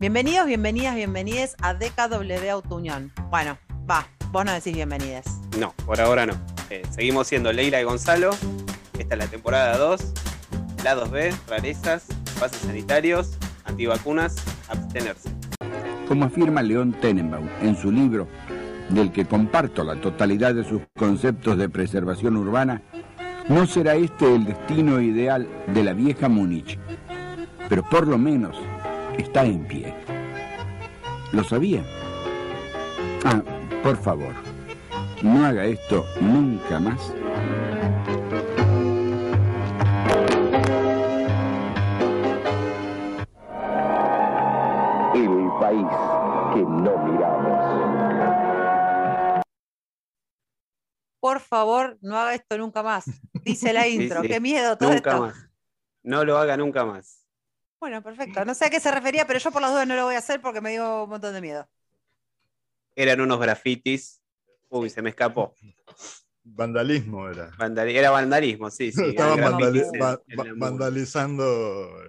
Bienvenidos, bienvenidas, bienvenides a DKW Autounión. Bueno, va, vos no decís bienvenidas. No, por ahora no. Eh, seguimos siendo Leila y Gonzalo. Esta es la temporada 2. Lados B, rarezas, pases sanitarios, antivacunas, abstenerse. Como afirma León Tenenbaum en su libro, del que comparto la totalidad de sus conceptos de preservación urbana, no será este el destino ideal de la vieja Múnich, pero por lo menos está en pie. ¿Lo sabía? Ah, por favor, no haga esto nunca más. El país que no miramos. Por favor, no haga esto nunca más. Dice la intro. sí. Qué miedo todo Nunca esto. más. No lo haga nunca más. Bueno, perfecto. No sé a qué se refería, pero yo por las dudas no lo voy a hacer porque me dio un montón de miedo. Eran unos grafitis. Uy, se me escapó. Vandalismo era. Vandali- era vandalismo, sí, sí. Estaban vandali- va- va- vandalizando.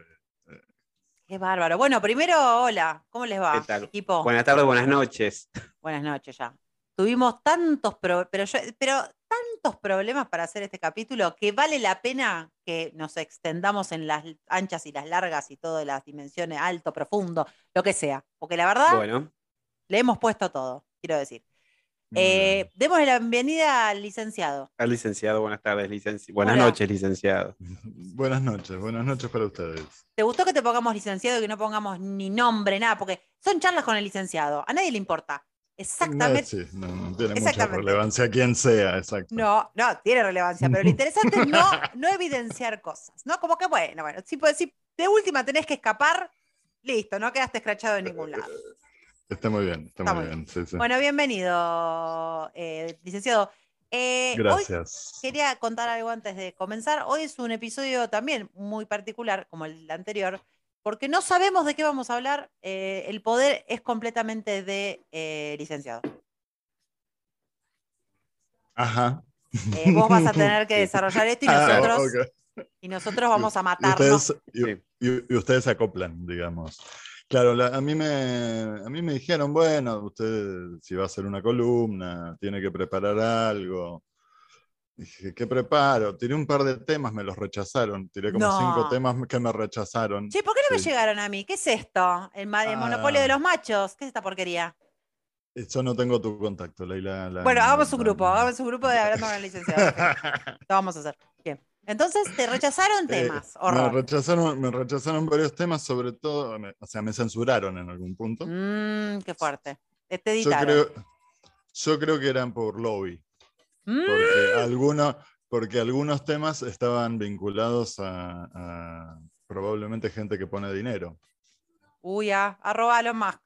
Qué bárbaro. Bueno, primero, hola. ¿Cómo les va, ¿Qué tal? equipo? Buenas tardes, buenas noches. Buenas noches ya. Tuvimos tantos, pro- pero, yo- pero tantos problemas para hacer este capítulo que vale la pena que nos extendamos en las anchas y las largas y todas las dimensiones, alto, profundo, lo que sea. Porque la verdad, Bueno, le hemos puesto todo, quiero decir. Eh, démosle la bienvenida al licenciado. al licenciado, buenas tardes, licenciado. Buenas Hola. noches, licenciado. Buenas noches, buenas noches para ustedes. ¿Te gustó que te pongamos licenciado y que no pongamos ni nombre, nada? Porque son charlas con el licenciado. A nadie le importa. Exactamente. Sí, no, no tiene mucha relevancia quién sea, exacto. No, no, tiene relevancia, pero lo interesante es no, no evidenciar cosas, ¿no? Como que bueno, bueno, si, pues, si de última tenés que escapar, listo, no quedaste escrachado en ningún lado. Está muy bien, está, Está muy bien. sí, sí. Bueno, bienvenido, eh, licenciado. Eh, Hoy Gracias. quería contar algo antes de comenzar. Hoy es un episodio también muy particular, como el anterior, porque no sabemos de qué vamos a hablar. eh, el poder es completamente de eh, licenciado. Ajá. Eh, vos vas a tener que desarrollar esto y Ah, nosotros, y nosotros vamos a matarnos. ustedes, y- Sí. y- y ustedes se acoplan, digamos. Claro, la- a, mí me, a mí me dijeron, bueno, usted si va a hacer una columna, tiene que preparar algo. Dije, ¿qué preparo? Tiré un par de temas, me los rechazaron. Tiré como No. cinco temas que me rechazaron. Che, ¿por qué no me Sí. llegaron a mí? ¿Qué es esto? ¿El, Ah. monopolio de los machos? ¿Qué es esta porquería? Eh, Yo no tengo tu contacto, Leila. la- Bueno, hagamos un la- grupo, hagamos un grupo de hablando con el licenciado. Lo vamos a hacer. Bien. Entonces, te rechazaron Eh, temas. me, Horror. rechazaron, me rechazaron varios temas, sobre todo, me- o sea, me censuraron en algún punto. Mmm, qué fuerte. Te te Yo editaron. creo, yo creo que eran por lobby. Mm, porque, alguno- porque algunos temas estaban vinculados a, a probablemente gente que pone dinero. Uy, ah, arroba Elon Musk.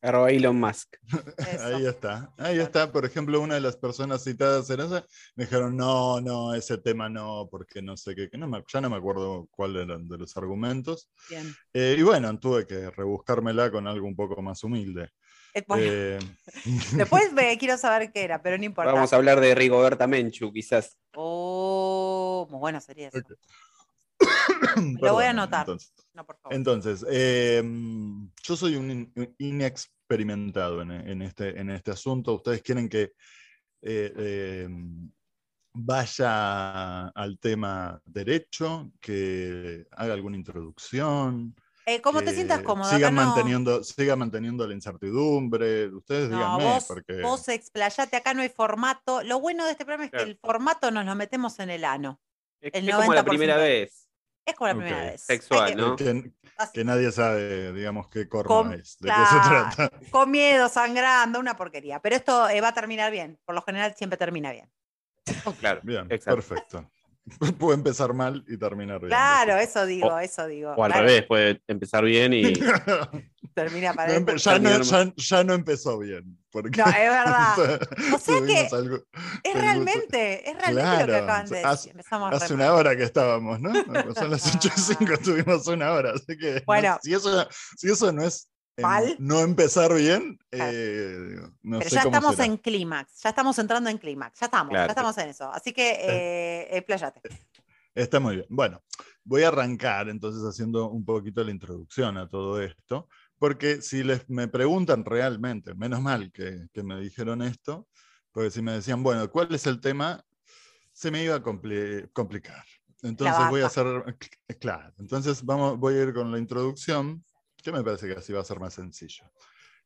Arroba Elon Musk. Ahí está, ahí está. Por ejemplo, una de las personas citadas en esa me dijeron, no, no, ese tema no, porque no sé qué, que no me- ya no me acuerdo cuál eran de los argumentos. Bien. Eh, y bueno, tuve que rebuscármela con algo un poco más humilde. Eh, bueno, Eh, Después me quiero saber qué era, pero no importa. Vamos a hablar de Rigoberta Menchu, quizás. Oh, muy bueno sería eso. Lo voy a anotar. entonces. No, por favor. Entonces, eh, yo soy un in- un inexperimentado en, en este, en este asunto. ¿Ustedes quieren que eh, eh, vaya al tema derecho, que haga alguna introducción? Eh, ¿Cómo te sientas cómodo? Siga Acá no- manteniendo, siga manteniendo la incertidumbre. Ustedes No, díganme, vos, porque vos explayate, acá no hay formato. Lo bueno de este programa es Claro. que el formato nos lo metemos en el ano. Es, El es como la 90%. primera vez. Es como la primera vez. Sexual, que- ¿no? que, nadie sabe, digamos, qué corno Con- es, de qué se trata. Con miedo, sangrando, una porquería. Pero esto eh, va a terminar bien. Por lo general siempre termina bien. Claro. Bien, Exacto. perfecto. Puede empezar mal y terminar bien. Claro, eso digo, eso digo. O al Claro, revés, puede empezar bien y. Termina para No ya, no, terminar ya- ya no empezó bien. Porque No, es verdad. O sea que algo- Es realmente, es realmente lo que acaban de decir. hace- re Hace una hora que estábamos, ¿no? Son las 8 y 5, tuvimos una hora. Así que no- Bueno. si, eso, si eso no es Mal. no empezar bien, Claro. eh, no Pero sé ya cómo estamos será. en clímax, ya estamos entrando en clímax, ya estamos, ya Claro. estamos en eso. Así que, eh, expláyate. Está muy bien. Bueno, voy a arrancar entonces haciendo un poquito la introducción a todo esto, Porque si les, me preguntan realmente, menos mal que, que me dijeron esto, porque si me decían, bueno, ¿cuál es el tema? Se me iba a compli- complicar. Entonces voy a hacer, claro, entonces vamos, voy a ir con la introducción, que me parece que así va a ser más sencillo.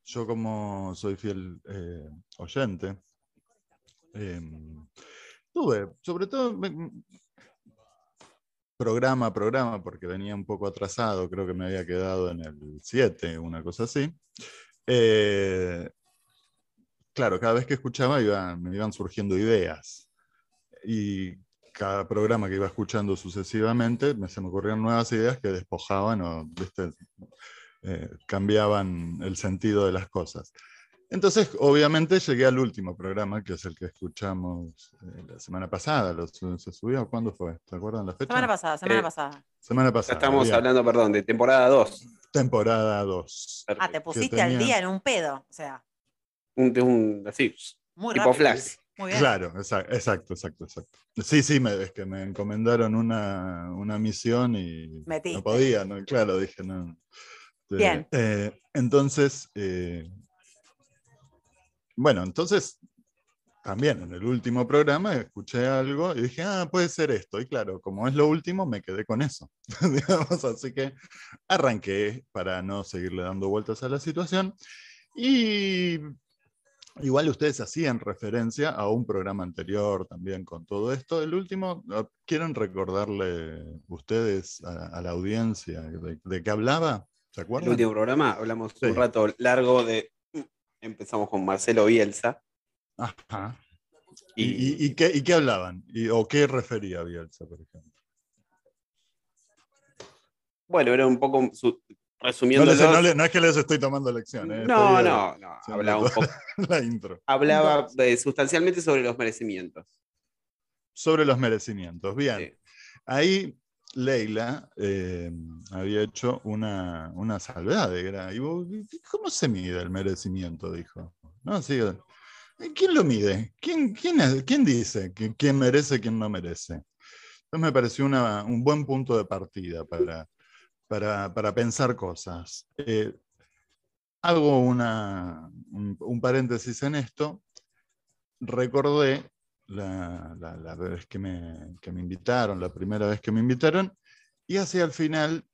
Yo como soy fiel eh, oyente, em, tuve, sobre todo, programa a programa, porque venía un poco atrasado, creo que me había quedado en el 7, una cosa así. Eh, claro, cada vez que escuchaba iba- me iban surgiendo ideas. Y cada programa que iba escuchando sucesivamente, me, se me ocurrían nuevas ideas que despojaban o. Eh, cambiaban el sentido de las cosas. Entonces, obviamente, llegué al último programa, que es el que escuchamos eh, la semana pasada. Lo ¿Se subió? ¿Cuándo fue? ¿Te acuerdan la fecha? Semana pasada, semana Eh, pasada. Semana Ya pasada. estamos bien. hablando, perdón, de temporada 2. Temporada 2. Ah, te pusiste al tenía- día en un pedo. O sea, Un, de un- así, muy tipo rápido. flash. Muy bien. Claro, exa- exacto, exacto, exacto. Sí, sí, me, es que me encomendaron una, una misión y Metiste. no podía, ¿no? Claro, dije, no. Bien. eh, entonces, eh, bueno, entonces, también en el último programa escuché algo y dije, ah, puede ser esto. Y claro, como es lo último, me quedé con eso. digamos, así que arranqué para no seguirle dando vueltas a la situación. Y igual ustedes hacían referencia a un programa anterior también con todo esto. El último. ¿quieren recordarle ustedes a, la audiencia de qué hablaba? ¿Se El acuerdan? último programa hablamos Sí. un rato largo de. Empezamos con Marcelo Bielsa. Ajá. Y, ¿Y, y- qué, y qué hablaban? ¿Y, ¿O qué refería Bielsa, por ejemplo? bueno, era un poco su- No, resumiendo. les- no no es que les estoy tomando lecciones. no, no, no, haciendo Hablaba un poco. La intro. Hablaba eh, sustancialmente sobre los merecimientos. Sobre los merecimientos. Bien. Sí. Ahí Leila eh, había hecho una, una salvedad. ¿y vos, ¿Cómo se mide el merecimiento? Dijo. ¿No? Sí, eh, ¿Quién lo mide? ¿Quién, quién, quién dice que, quién merece quién no merece? Entonces me pareció una- un buen punto de partida para, para, para pensar cosas. Eh, hago una, un, un paréntesis en esto. Recordé la, la- la vez que me, que me invitaron, la primera vez que me invitaron, y hacia el final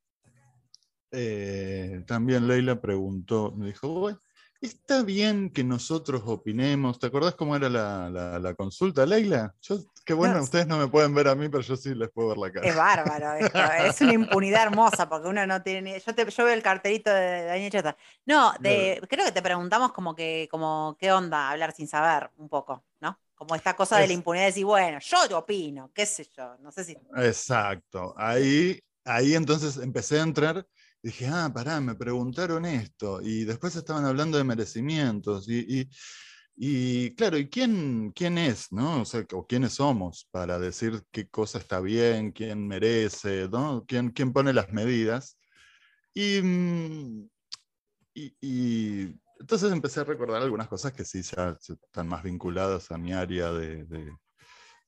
eh, también Leila preguntó, me dijo, "Bueno, ¿está bien que nosotros opinemos? ¿Te acordás cómo era la, la- la consulta, Leila? Yo, qué bueno, No, ustedes no me pueden ver a mí, pero yo sí les puedo ver la cara. Es bárbaro esto, Es una impunidad hermosa porque uno no tiene. ni- Yo, te, yo veo el cartelito de Daniel Chata. No, de, creo que te preguntamos como que, como qué onda hablar sin saber un poco. Como esta cosa de la impunidad de decir, bueno, yo te opino, qué sé yo. No sé si. Exacto. Ahí, ahí entonces empecé a entrar y dije, ah, pará, me preguntaron esto. Y después estaban hablando de merecimientos. Y, y- y, claro, ¿y quién, quién es, no? O sea, o quiénes somos para decir qué cosa está bien, quién merece, ¿no? ¿Quién, quién pone las medidas? Y, mm, y- y entonces empecé a recordar algunas cosas que sí ya están más vinculadas a mi área de, de-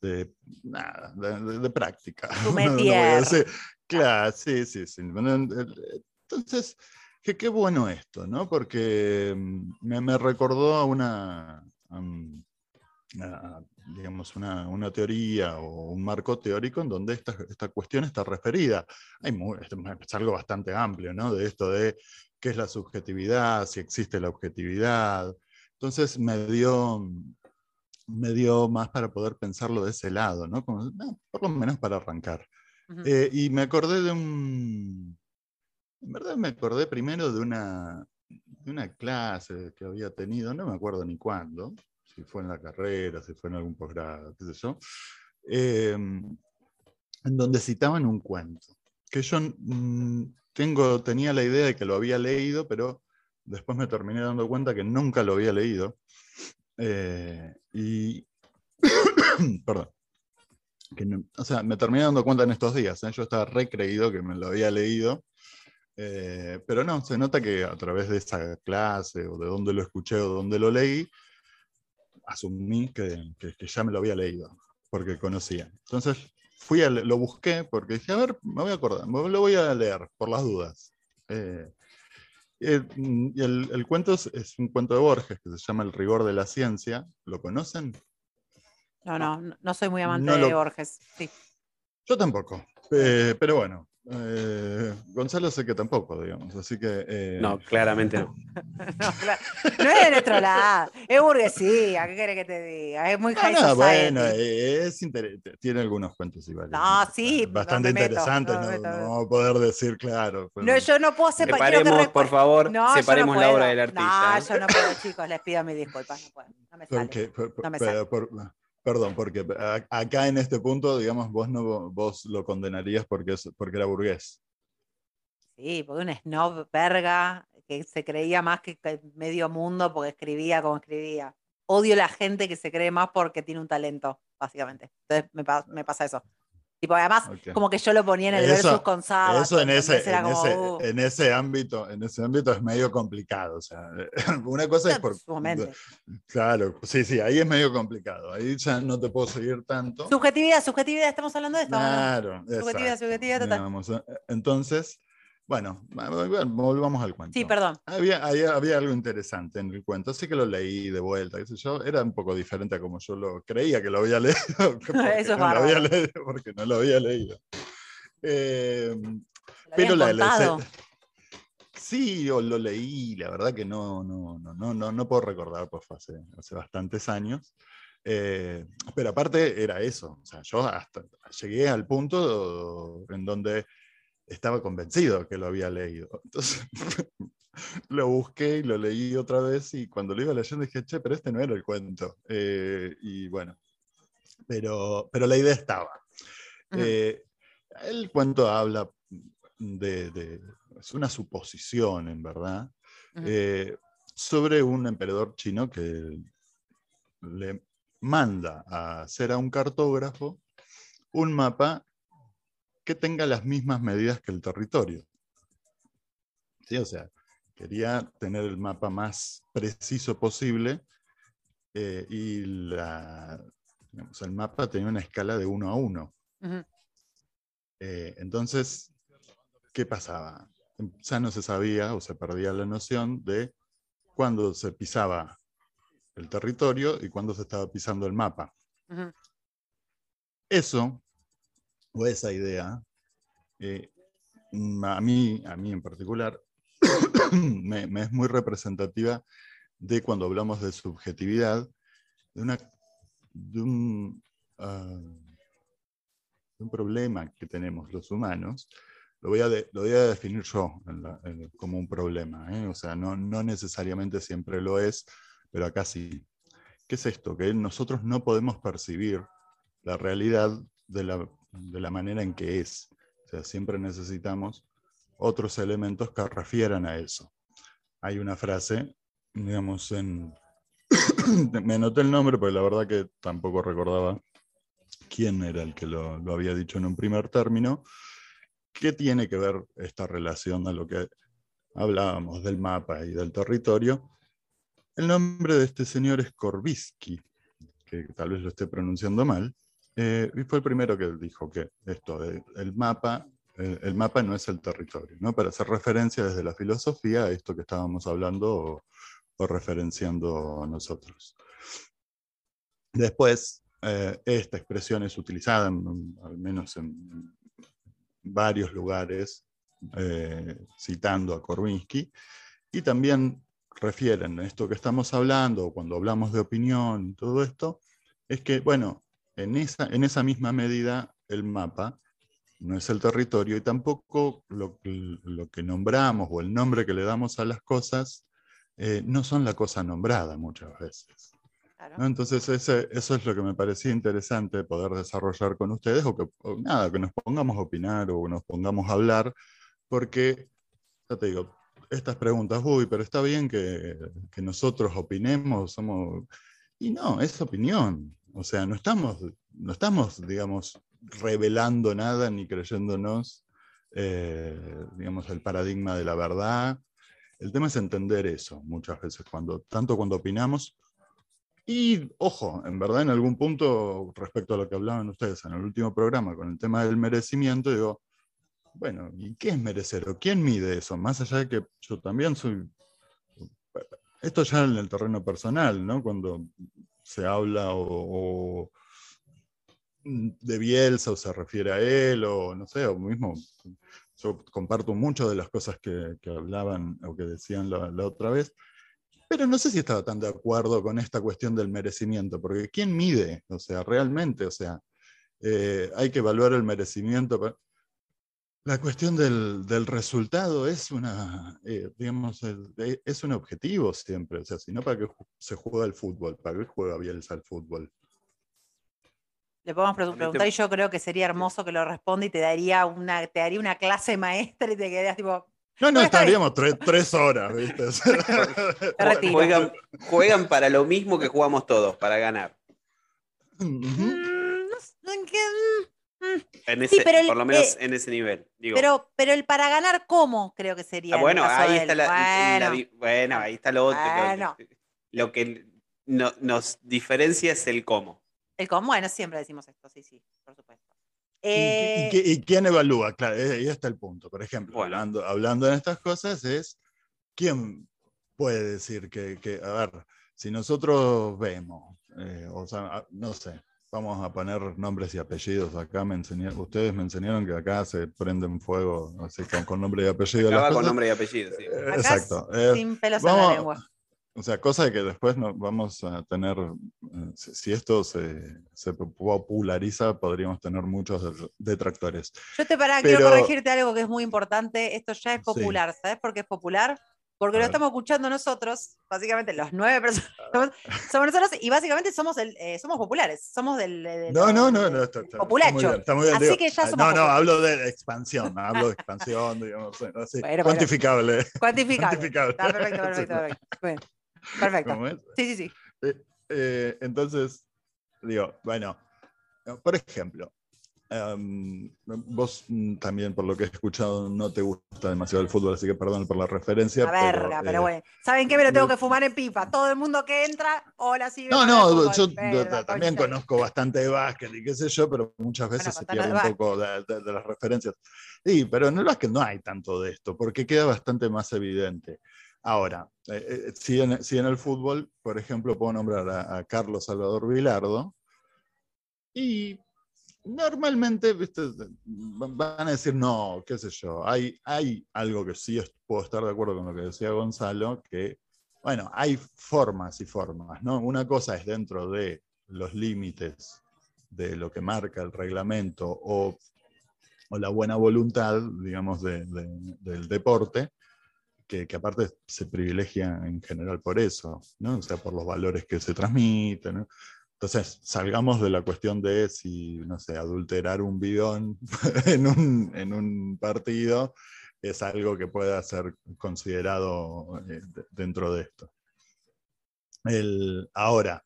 de, nada, de, de- de práctica. No- no voy a métier. decir- Claro, sí, sí, sí. Entonces, que qué bueno esto, ¿no? Porque mm, me, me recordó a una, a digamos, una, una teoría o un marco teórico en donde esta, esta cuestión está referida. Hay mu- es algo bastante amplio, ¿no? De esto de qué es la subjetividad, si existe la objetividad. Entonces me dio, me dio más para poder pensarlo de ese lado, ¿no? Como, no, por lo menos para arrancar. Eh, y me acordé de un. En verdad me acordé primero de una, de una clase que había tenido, no me acuerdo ni cuándo, si fue en la carrera, si fue en algún posgrado, qué sé yo, eh, en donde citaban un cuento. Que yo mm, tengo, tenía la idea de que lo había leído, pero después me terminé dando cuenta que nunca lo había leído. Eh, y. Perdón que no- o sea, me terminé dando cuenta en estos días. ¿eh? Yo estaba recreído que me lo había leído. eh, pero no, se nota que a través de esa clase o de dónde lo escuché o de dónde lo leí, asumí que, que- que ya me lo había leído, porque conocía. Entonces fui a, lo busqué porque dije, a ver, me voy a acordar, me lo voy a leer por las dudas. Eh, Eh, mm, el, el cuento es, es un cuento de Borges que se llama El rigor de la ciencia. ¿Lo conocen? No, no, no- no soy muy amante No de lo- Borges. Sí. Yo tampoco. Eh, pero bueno, eh, Gonzalo sé que tampoco, digamos. Así que. eh, No, claramente no. No, claro. No es de nuestro lado, es burguesía, ¿qué querés que te diga? Es muy high no, bueno, eh, es inter- tiene algunos cuentos iguales. No, sí, Bastante no me interesantes, no me vamos a poder decir claro. pero- No, yo no puedo separar. que Separemos, por favor, No, yo no separemos la obra del artista. No, ¿eh? yo no puedo, chicos, les pido mis disculpas, no puedo. No me sale. Por- por- me por- perdón, porque acá en este punto, digamos, vos no vos lo condenarías porque, es, porque era burgués. Sí, porque un snob verga que se creía más que medio mundo porque escribía como escribía. Odio la gente que se cree más porque tiene un talento, básicamente. Entonces me, me pasa eso. Tipo, además, como que yo lo ponía en el Eso- versus con. Eso en ese, entonces era en, como, ese, uh, en ese ámbito, en ese ámbito es medio complicado. O sea, una cosa es por. Claro, sí, sí, ahí es medio complicado. Ahí ya no te puedo seguir tanto. Subjetividad, subjetividad, estamos hablando de esto. Claro, Subjetividad, subjetividad total. Digamos, eh, entonces, bueno, volvamos al cuento. Sí, perdón. Había, había, había algo interesante en el cuento, así que lo leí de vuelta, qué sé yo, era un poco diferente a como yo lo creía que lo había leído, Eso es no, lo había leído porque no lo había leído. Eh, Lo pero la, sí, o lo leí, la verdad que no, no, no, no, no, no puedo recordar, pues hace, hace bastantes años. Eh, pero aparte era eso, o sea, yo hasta llegué al punto en donde estaba convencido que lo había leído. Entonces lo busqué y lo leí otra vez y cuando lo iba leyendo dije, che, pero este no era el cuento. Eh, y bueno, pero, pero la idea estaba. Eh, el cuento habla de, de- es una suposición, en verdad, eh, sobre un emperador chino que le manda a hacer a un cartógrafo un mapa que tenga las mismas medidas que el territorio. ¿Sí? O sea, quería tener el mapa más preciso posible eh, y la, digamos, el mapa tenía una escala de uno a uno. Eh, entonces, ¿qué pasaba? Ya no se sabía o se perdía la noción de cuándo se pisaba el territorio y cuándo se estaba pisando el mapa. Eso, o esa idea, eh, a, mí, a mí en particular, me, es muy representativa de cuando hablamos de subjetividad, de, una, de, un, ah, problema que tenemos los humanos. Lo voy a, lo voy a definir yo como un problema, ¿eh? o sea, no, no necesariamente siempre lo es, pero acá sí. ¿Qué es esto? Que nosotros no podemos percibir la realidad de la, de la manera en que es. O sea, siempre necesitamos otros elementos que refieran a eso. Hay una frase, digamos, en... me anoté el nombre, porque la verdad que tampoco recordaba quién era el que lo, lo había dicho en un primer término. ¿Qué tiene que ver esta relación a lo que hablábamos del mapa y del territorio? El nombre de este señor es Korbisky, que tal vez lo esté pronunciando mal, eh, y fue el primero que dijo que esto, de- el mapa, eh, el mapa no es el territorio, ¿no? para hacer referencia desde la filosofía a esto que estábamos hablando o, referenciando nosotros. Después, eh, esta expresión es utilizada, al menos en varios lugares, eh, citando a Korwinski, y también refieren a esto que estamos hablando, cuando hablamos de opinión y todo esto, es que, bueno, en esa, en esa misma medida el mapa no es el territorio y tampoco lo, que- lo que nombramos o el nombre que le damos a las cosas eh, no son la cosa nombrada muchas veces. Claro. ¿no? Entonces ese- eso es lo que me parecía interesante poder desarrollar con ustedes o que o nada, que nos pongamos a opinar o nos pongamos a hablar, porque, ya te digo, estas preguntas, uy, pero está bien que, que nosotros opinemos, somos... Y no, es opinión. O sea, no estamos, no estamos digamos, revelando nada ni creyéndonos, eh, digamos, el paradigma de la verdad. El tema es entender eso muchas veces, cuando, tanto cuando opinamos. Y, ojo, en verdad, en algún punto, respecto a lo que hablaban ustedes en el último programa con el tema del merecimiento, digo, bueno, ¿y qué es merecer? ¿O quién mide eso? Más allá de que yo también soy... Esto ya en el terreno personal, ¿no? Cuando se habla o, de Bielsa o se refiere a él, o no sé, o mismo, yo comparto mucho de las cosas que, hablaban o que decían la, la, otra vez, pero no sé si estaba tan de acuerdo con esta cuestión del merecimiento, porque ¿quién mide? O sea, realmente, o sea, eh, hay que evaluar el merecimiento. La cuestión del, del resultado es una, eh, digamos, es un objetivo siempre, o sea, si no, ¿para qué se juega el fútbol? ¿Para qué juega Bielsa el fútbol? Le podemos preguntar y yo creo que sería hermoso que lo responda y te daría una, te daría una clase maestra y te quedarías tipo. No, no, estaríamos tres, tres, horas, ¿viste? juegan, juegan, para lo mismo que jugamos todos, para ganar. Mm, no, en ese, sí, el, por lo menos eh, en ese nivel. Digo. Pero, pero el para ganar, ¿cómo? Creo que sería. Ah, bueno, ahí está la, bueno. La, bueno, ahí está lo otro. Bueno. Lo, que no, nos diferencia es el cómo. El cómo, bueno, siempre decimos esto, sí, sí, por supuesto. Eh... ¿Y, y, y, quién evalúa? Claro, ahí está el punto. Por ejemplo, bueno. hablando, hablando en estas cosas, es quién puede decir que, que a ver, si nosotros vemos, eh, o sea, no sé, vamos a poner nombres y apellidos. Acá me enseñaron, ustedes me enseñaron que acá se prenden fuego así con, con nombre y apellido. Acá va con nombre y apellido, sí. Eh, exacto. Sin pelos vamos, en la lengua. O sea, cosa de que después no, vamos a tener, eh, si esto se, se, populariza, podríamos tener muchos detractores. Yo te para, Pero, quiero corregirte algo que es muy importante. Esto ya es popular, sí. ¿sabes por qué es popular? Porque lo estamos escuchando nosotros, básicamente los nueve personas, somos nosotros y básicamente somos, el, eh, somos populares, somos del... del no, no, no, no, está, está, populacho. Está muy bien, está muy bien, Así digo, que ya somos No, no, populares. hablo de expansión, hablo de expansión, digamos, así, Bueno, cuantificable. Cuantificable. Cuantificable. Está perfecto, perfecto, perfecto. Bueno, perfecto. Sí, sí, sí. Eh, eh, entonces, digo, bueno, por ejemplo, Um, vos mm, también, por lo que he escuchado, no te gusta demasiado el fútbol, así que perdón por la referencia. La verga, pero, pero eh, bueno. ¿Saben qué? Me lo tengo que fumar en pipa. Todo el mundo que entra, hola, sí. No, no, yo verga, también concha. conozco bastante de básquet y qué sé yo, pero muchas veces bueno, se pierde un poco de, de, de, las referencias. Sí, pero en el básquet no hay tanto de esto, porque queda bastante más evidente. Ahora, eh, eh, si, en, si, en, el fútbol, por ejemplo, puedo nombrar a, a Carlos Salvador Vilardo, y normalmente ¿viste? van a decir, no, qué sé yo, hay, hay algo que sí puedo estar de acuerdo con lo que decía Gonzalo, que, bueno, hay formas y formas, ¿no? Una cosa es dentro de los límites de lo que marca el reglamento o, o la buena voluntad, digamos, de, de, del deporte, que, que, aparte se privilegia en general por eso, ¿no? O sea, por los valores que se transmiten, ¿no? Entonces, salgamos de la cuestión de si, no sé, adulterar un bidón en un, partido es algo que pueda ser considerado eh, dentro de esto. Ahora,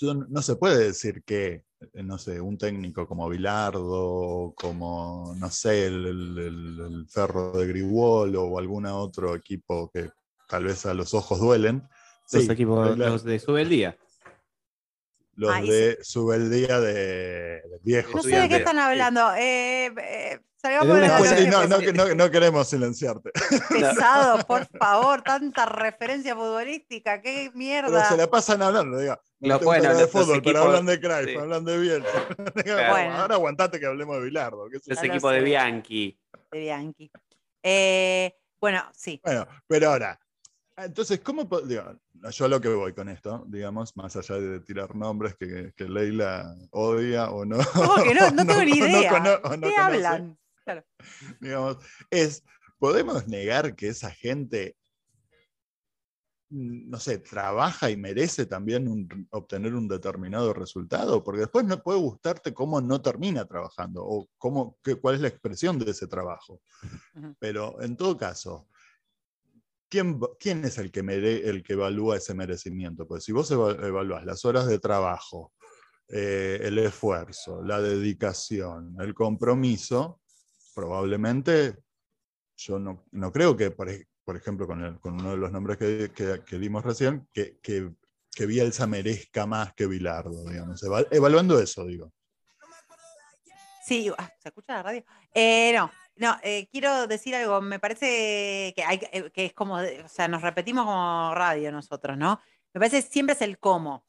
no se puede decir que, eh, no sé, un técnico como Bilardo, como, no sé, el, el, Ferro de Griguolo o algún otro equipo que tal vez a los ojos duelen, los sí, equipos, la, los de Subeldía. Los ah, de sí. Subeldía de, de viejos. No sé de qué están hablando. Eh, eh, sí, no, no, no, no, queremos silenciarte. Pesado, por favor, tanta referencia futbolística, qué mierda. Pero se la pasan hablando, diga. No bueno, de fútbol, equipos, pero hablan de Cruyff, sí. hablan de Bielsa. bueno. Ahora aguantate que hablemos de Bilardo. Los equipos de Bianchi. De Bianchi. Eh, bueno, sí. Bueno, pero ahora, entonces, ¿cómo digo, yo a lo que voy con esto, digamos, más allá de tirar nombres que, que Leila odia o no? ¿Cómo que no? No, tengo ni idea. No, ¿Qué hablan? Claro. Digamos, es, ¿podemos negar que esa gente, no sé, trabaja y merece también un, obtener un determinado resultado? Porque después no puede gustarte cómo no termina trabajando o cómo, qué, cuál es la expresión de ese trabajo. Uh -huh. Pero en todo caso, ¿Quién, ¿quién, es el que, el que evalúa ese merecimiento? Pues si vos evalúas las horas de trabajo, eh, el esfuerzo, la dedicación, el compromiso, probablemente yo no, no creo que, por, ejemplo, con, uno de los nombres que, que, que dimos recién, que, que, que, Bielsa merezca más que Bilardo, digamos, evaluando eso, digo. Sí, ah, ¿se escucha la radio? Eh, no, no, eh, quiero decir algo. Me parece que, hay, eh, que es como, o sea, nos repetimos como radio nosotros, ¿no? Me parece que siempre es el cómo.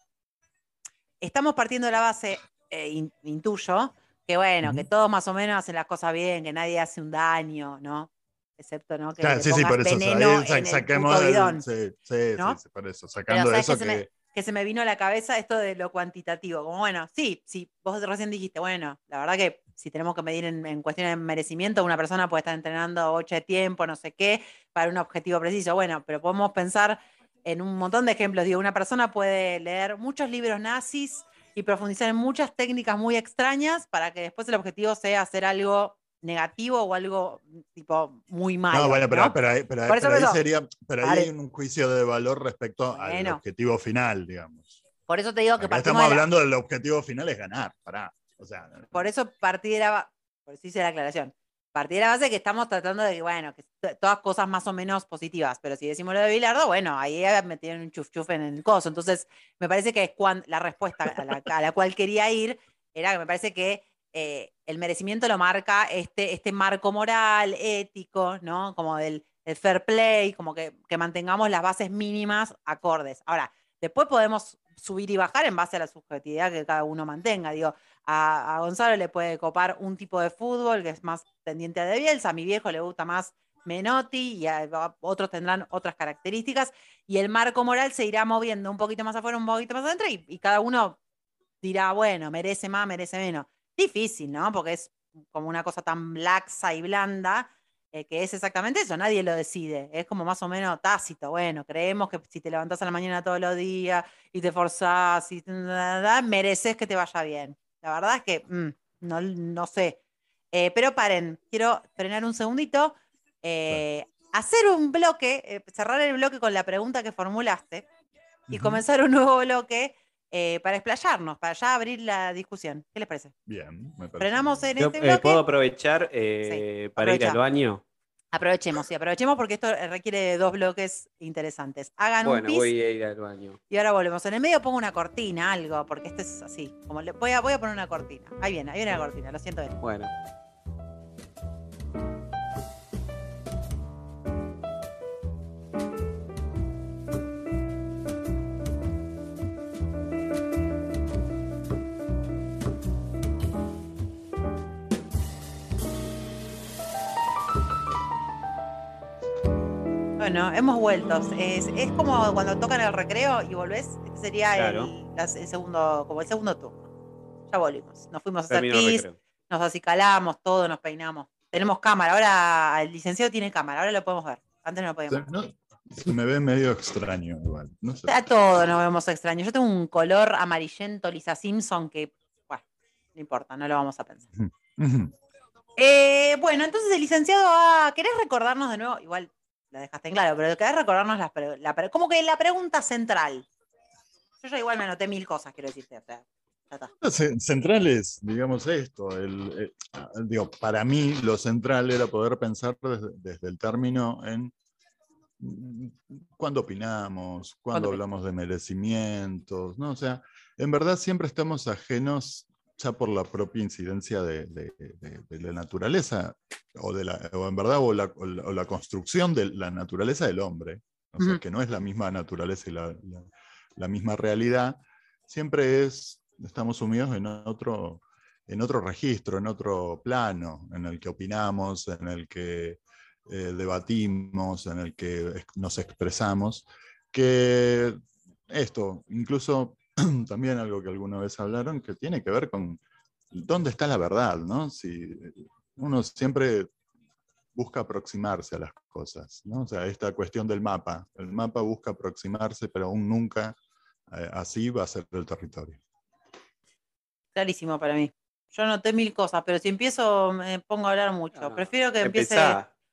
Estamos partiendo de la base, eh, in- intuyo, que bueno, que todos más o menos hacen las cosas bien, que nadie hace un daño, ¿no? Excepto, ¿no? Que Claro, sí, sí, por eso. veneno ahí sa- en el saquemos puto el- bidón. sí, sí, ¿no? sí, sí, por eso. Sacando ¿sabes eso qué se me- que. que se me vino a la cabeza esto de lo cuantitativo. Como bueno, sí, sí, vos recién dijiste, bueno, la verdad que si tenemos que medir en, en cuestión de merecimiento, una persona puede estar entrenando ocho de tiempo, no sé qué, para un objetivo preciso. Bueno, pero podemos pensar en un montón de ejemplos. Digo, una persona puede leer muchos libros nazis y profundizar en muchas técnicas muy extrañas para que después el objetivo sea hacer algo negativo o algo tipo muy malo. No, bueno, pero, ¿no? pero ahí, pero ahí- eso sería, pero ahí hay un juicio de valor respecto al objetivo final, digamos. Por eso te digo que Acá estamos de la- hablando del objetivo final es ganar, pará. O sea, Por eso partí de la por eso hice la aclaración. Partí de la base que estamos tratando de que, bueno, que todas cosas más o menos positivas, pero si decimos lo de Bilardo, bueno, ahí me tienen un chuf chuf en el coso. Entonces, me parece que es cuan- la respuesta a la, a la cual quería ir era que me parece que eh, el merecimiento lo marca este, este marco moral, ético, ¿no? Como del, del fair play, como que, que mantengamos las bases mínimas acordes. Ahora, después podemos subir y bajar en base a la subjetividad que cada uno mantenga. Digo, a, a Gonzalo le puede copar un tipo de fútbol que es más tendiente a De Bielsa, a mi viejo le gusta más Menotti y a, a otros tendrán otras características y el marco moral se irá moviendo un poquito más afuera, un poquito más adentro y, y cada uno dirá, bueno, merece más, merece menos. Difícil, ¿no? Porque es como una cosa tan laxa y blanda eh, que es exactamente eso, nadie lo decide, es como más o menos tácito, bueno, creemos que si te levantás a la mañana todos los días y te forzás y mereces que te vaya bien. La verdad es que mm, no, no sé. Eh, pero paren, quiero frenar un segundito, eh, hacer un bloque, eh, cerrar el bloque con la pregunta que formulaste y comenzar un nuevo bloque eh, para explayarnos, para ya abrir la discusión. ¿Qué les parece? bien, me parece Frenamos bien. en Yo, este eh, bloque. ¿Puedo aprovechar eh, para ir aprovecha. al baño? Aprovechemos, sí, aprovechemos porque esto requiere de dos bloques interesantes. Hagan un Bueno, pis voy a ir al baño. y ahora volvemos. En el medio pongo una cortina, algo, porque esto es así. Como le- voy, a, voy a poner una cortina. Ahí viene, ahí viene la cortina, lo siento bien. Bueno. Bueno, hemos vuelto. Es, es como cuando tocan el recreo y volvés. Este sería Claro. el, las- el segundo, como el segundo turno. Ya volvimos. Nos fuimos a hacer pis, nos acicalamos, todo, nos peinamos. Tenemos cámara. Ahora el licenciado tiene cámara, ahora lo podemos ver. Antes no lo podíamos. No, se me ve medio extraño igual. No sé. A todos nos vemos extraños. Yo tengo un color amarillento Lisa Simpson que, bueno, no importa, no lo vamos a pensar. Eh, bueno, entonces el licenciado, ah, ¿querés recordarnos de nuevo? Igual la dejaste en claro, pero querés recordarnos la pre- como que la pregunta central. Yo ya igual me anoté mil cosas, quiero decirte. o sea, Central es, digamos, esto. el- eh, digo, para mí lo central era poder pensar desde, desde el término en cuándo opinamos, ¿Cuándo cuándo hablamos de merecimientos, ¿no? O sea, en verdad siempre estamos ajenos ya por la propia incidencia de, de- de- de la naturaleza, o, de la, o en verdad, o la, o la- o la construcción de la naturaleza del hombre, o sea, que no es la misma naturaleza y la, la- misma realidad, siempre es, estamos sumidos en otro, en otro registro, en otro plano, en el que opinamos, en el que eh, debatimos, en el que nos expresamos, que esto, incluso también algo que alguna vez hablaron, que tiene que ver con dónde está la verdad, ¿no? Si uno siempre busca aproximarse a las cosas, ¿no? O sea, esta cuestión del mapa, el mapa busca aproximarse, pero aún nunca eh, así va a ser el territorio. Clarísimo para mí. Yo anoté mil cosas, pero si empiezo me pongo a hablar mucho. No, Prefiero que empiece.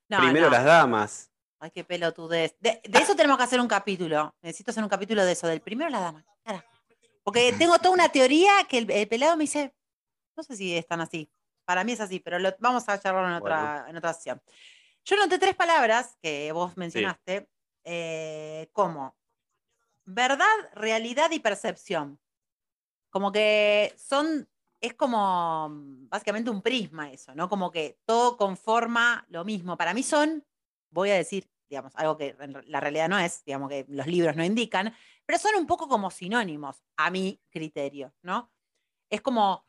No, Primero no. las damas. Ay, qué pelotudez. De, de eso tenemos que hacer un capítulo. Necesito hacer un capítulo de eso, del primero la dama. Carajo. Porque tengo toda una teoría que el, el pelado me dice, no sé si es tan así. Para mí es así, pero lo- vamos a charlarlo en otra, en otra sesión. Yo noté tres palabras que vos mencionaste, eh, como verdad, realidad y percepción. Como que son es como básicamente un prisma eso, ¿no? Como que todo conforma lo mismo. Para mí son, voy a decir, digamos, algo que en la realidad no es, digamos que los libros no indican, pero son un poco como sinónimos a mi criterio, ¿no? Es como,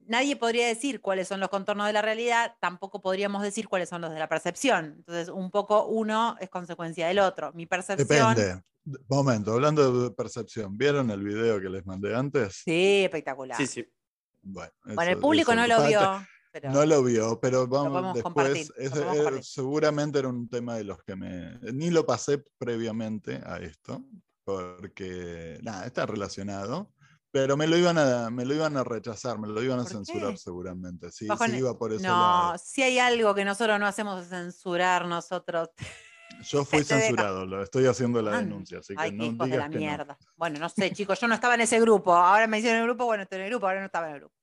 nadie podría decir cuáles son los contornos de la realidad, tampoco podríamos decir cuáles son los de la percepción. Entonces, un poco uno es consecuencia del otro. Mi percepción... Depende. Momento, hablando de percepción, ¿vieron el video que les mandé antes? Sí, espectacular. Sí, sí. Bueno, Bueno, el público eso no lo falta- vio. Pero- No lo vio, pero vamos después. eh, compartir. seguramente era un tema de los que me. Ni lo pasé previamente a esto, porque nada, está relacionado. Pero me lo iban a, me lo iban a rechazar, me lo iban a ¿Por censurar qué? seguramente. Sí, Bajo sí iba por ese No, lado. si hay algo que nosotros no hacemos es censurar nosotros. Yo fui te deja. censurado, lo estoy haciendo la Ah, denuncia, así que Ay, no hijos de digas la que no. mierda. Bueno, no sé, chicos, yo no estaba en ese grupo. Ahora me hicieron el grupo, bueno, estoy en el grupo, ahora no estaba en el grupo.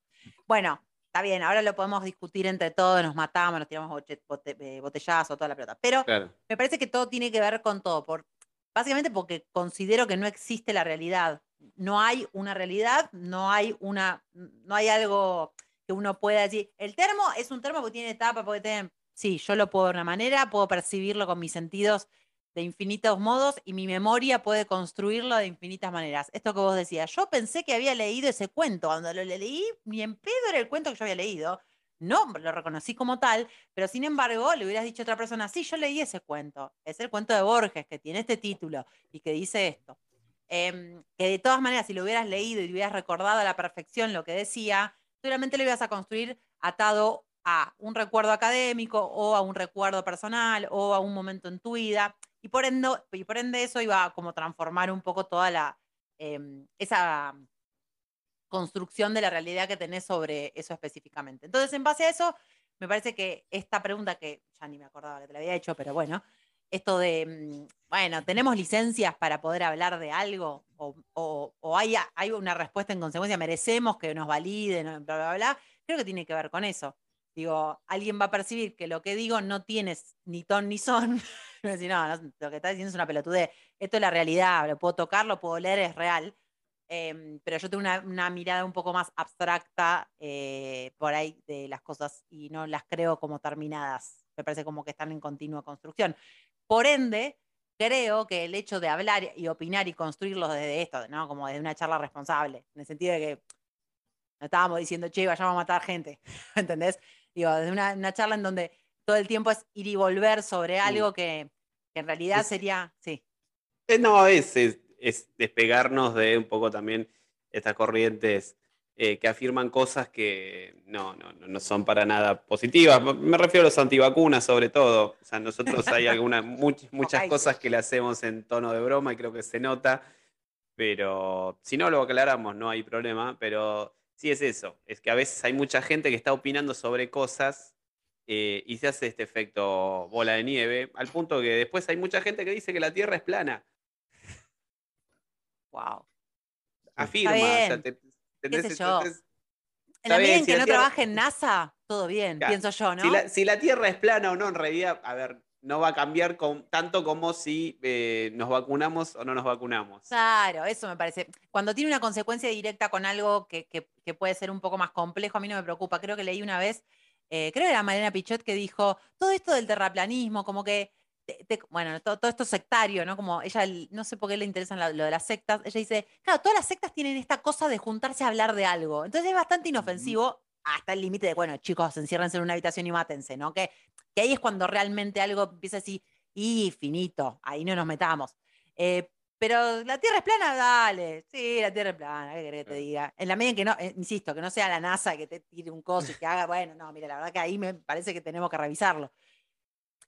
Bueno, está bien, ahora lo podemos discutir entre todos, nos matamos, nos tiramos eh, botellazo, toda la pelota. Pero Claro. me parece que todo tiene que ver con todo, por, básicamente porque considero que no existe la realidad. No hay una realidad, no hay una, no hay algo que uno pueda decir. El termo es un termo porque tiene tapa, porque tiene. Sí, yo lo puedo de una manera, puedo percibirlo con mis sentidos de infinitos modos y mi memoria puede construirlo de infinitas maneras. Esto que vos decías, yo pensé que había leído ese cuento, cuando lo leí, ni en pedo era el cuento que yo había leído. No lo reconocí como tal, pero sin embargo, le hubieras dicho a otra persona, sí, yo leí ese cuento. Es el cuento de Borges, que tiene este título y que dice esto. Em, que de todas maneras, si lo hubieras leído y hubieras recordado a la perfección lo que decía, seguramente lo ibas a construir atado a un recuerdo académico o a un recuerdo personal o a un momento en tu vida. Y por ende, eso iba a como transformar un poco toda la, em, esa construcción de la realidad que tenés sobre eso específicamente. Entonces, en base a eso, me parece que esta pregunta que ya ni me acordaba que te la había hecho, pero bueno, esto de, mm, bueno, ¿tenemos licencias para poder hablar de algo? ¿O, hay, hay una respuesta en consecuencia? ¿Merecemos que nos validen? Bla, bla, bla. Creo que tiene que ver con eso. Digo, alguien va a percibir que lo que digo no tienes ni ton ni son. No, no, lo que estás diciendo es una pelotudez. Esto es la realidad, lo puedo tocar, lo puedo leer, es real. Em, pero yo tengo una, una mirada un poco más abstracta eh, por ahí de las cosas y no las creo como terminadas. Me parece como que están en continua construcción. Por ende, creo que el hecho de hablar y opinar y construirlos desde esto, ¿no? Como desde una charla responsable, en el sentido de que no estábamos diciendo, che, vayamos a matar gente, ¿entendés? Digo, desde una, una charla en donde todo el tiempo es ir y volver sobre algo que, que en realidad Es- sería, sí, Eh, No, es, es, es despegarnos de un poco también estas corrientes eh, que afirman cosas que no, no, no- son para nada positivas. Me- refiero a los antivacunas sobre todo. O sea, nosotros hay algunas, much- muchas cosas que le hacemos en tono de broma y creo que se nota, pero si no lo aclaramos no hay problema, pero sí es eso, es que a veces hay mucha gente que está opinando sobre cosas eh, y se hace este efecto bola de nieve, al punto que después hay mucha gente que dice que la Tierra es plana. wow. Afirma. o sea, te- ¿Qué yo? En la medida en que no trabaje en NASA, todo bien, pienso yo, ¿no? si, la, si la Tierra es plana o no, en realidad, a ver, no va a cambiar con, tanto como si eh, nos vacunamos o no nos vacunamos. Claro, eso me parece. Cuando tiene una consecuencia directa con algo que, que- que puede ser un poco más complejo, a mí no me preocupa. Creo que leí una vez, eh, creo que era Mariana Pichot que dijo, todo esto del terraplanismo, como que, te- te- bueno, to- todo, esto sectario, ¿no? Como ella, el- no sé por qué le interesan la- lo de las sectas, ella dice, claro, todas las sectas tienen esta cosa de juntarse a hablar de algo. Entonces es bastante inofensivo hasta el límite de, bueno, chicos, enciérrense en una habitación y mátense, ¿no? Que, que ahí es cuando realmente algo empieza así, y finito, ahí no nos metamos. Eh, pero la Tierra es plana, dale. Sí, la Tierra es plana, ¿qué querés que te diga? En la medida en que no, eh, insisto, que no sea la NASA que te tire un coso y que haga, bueno, no, mira, la verdad que ahí me parece que tenemos que revisarlo.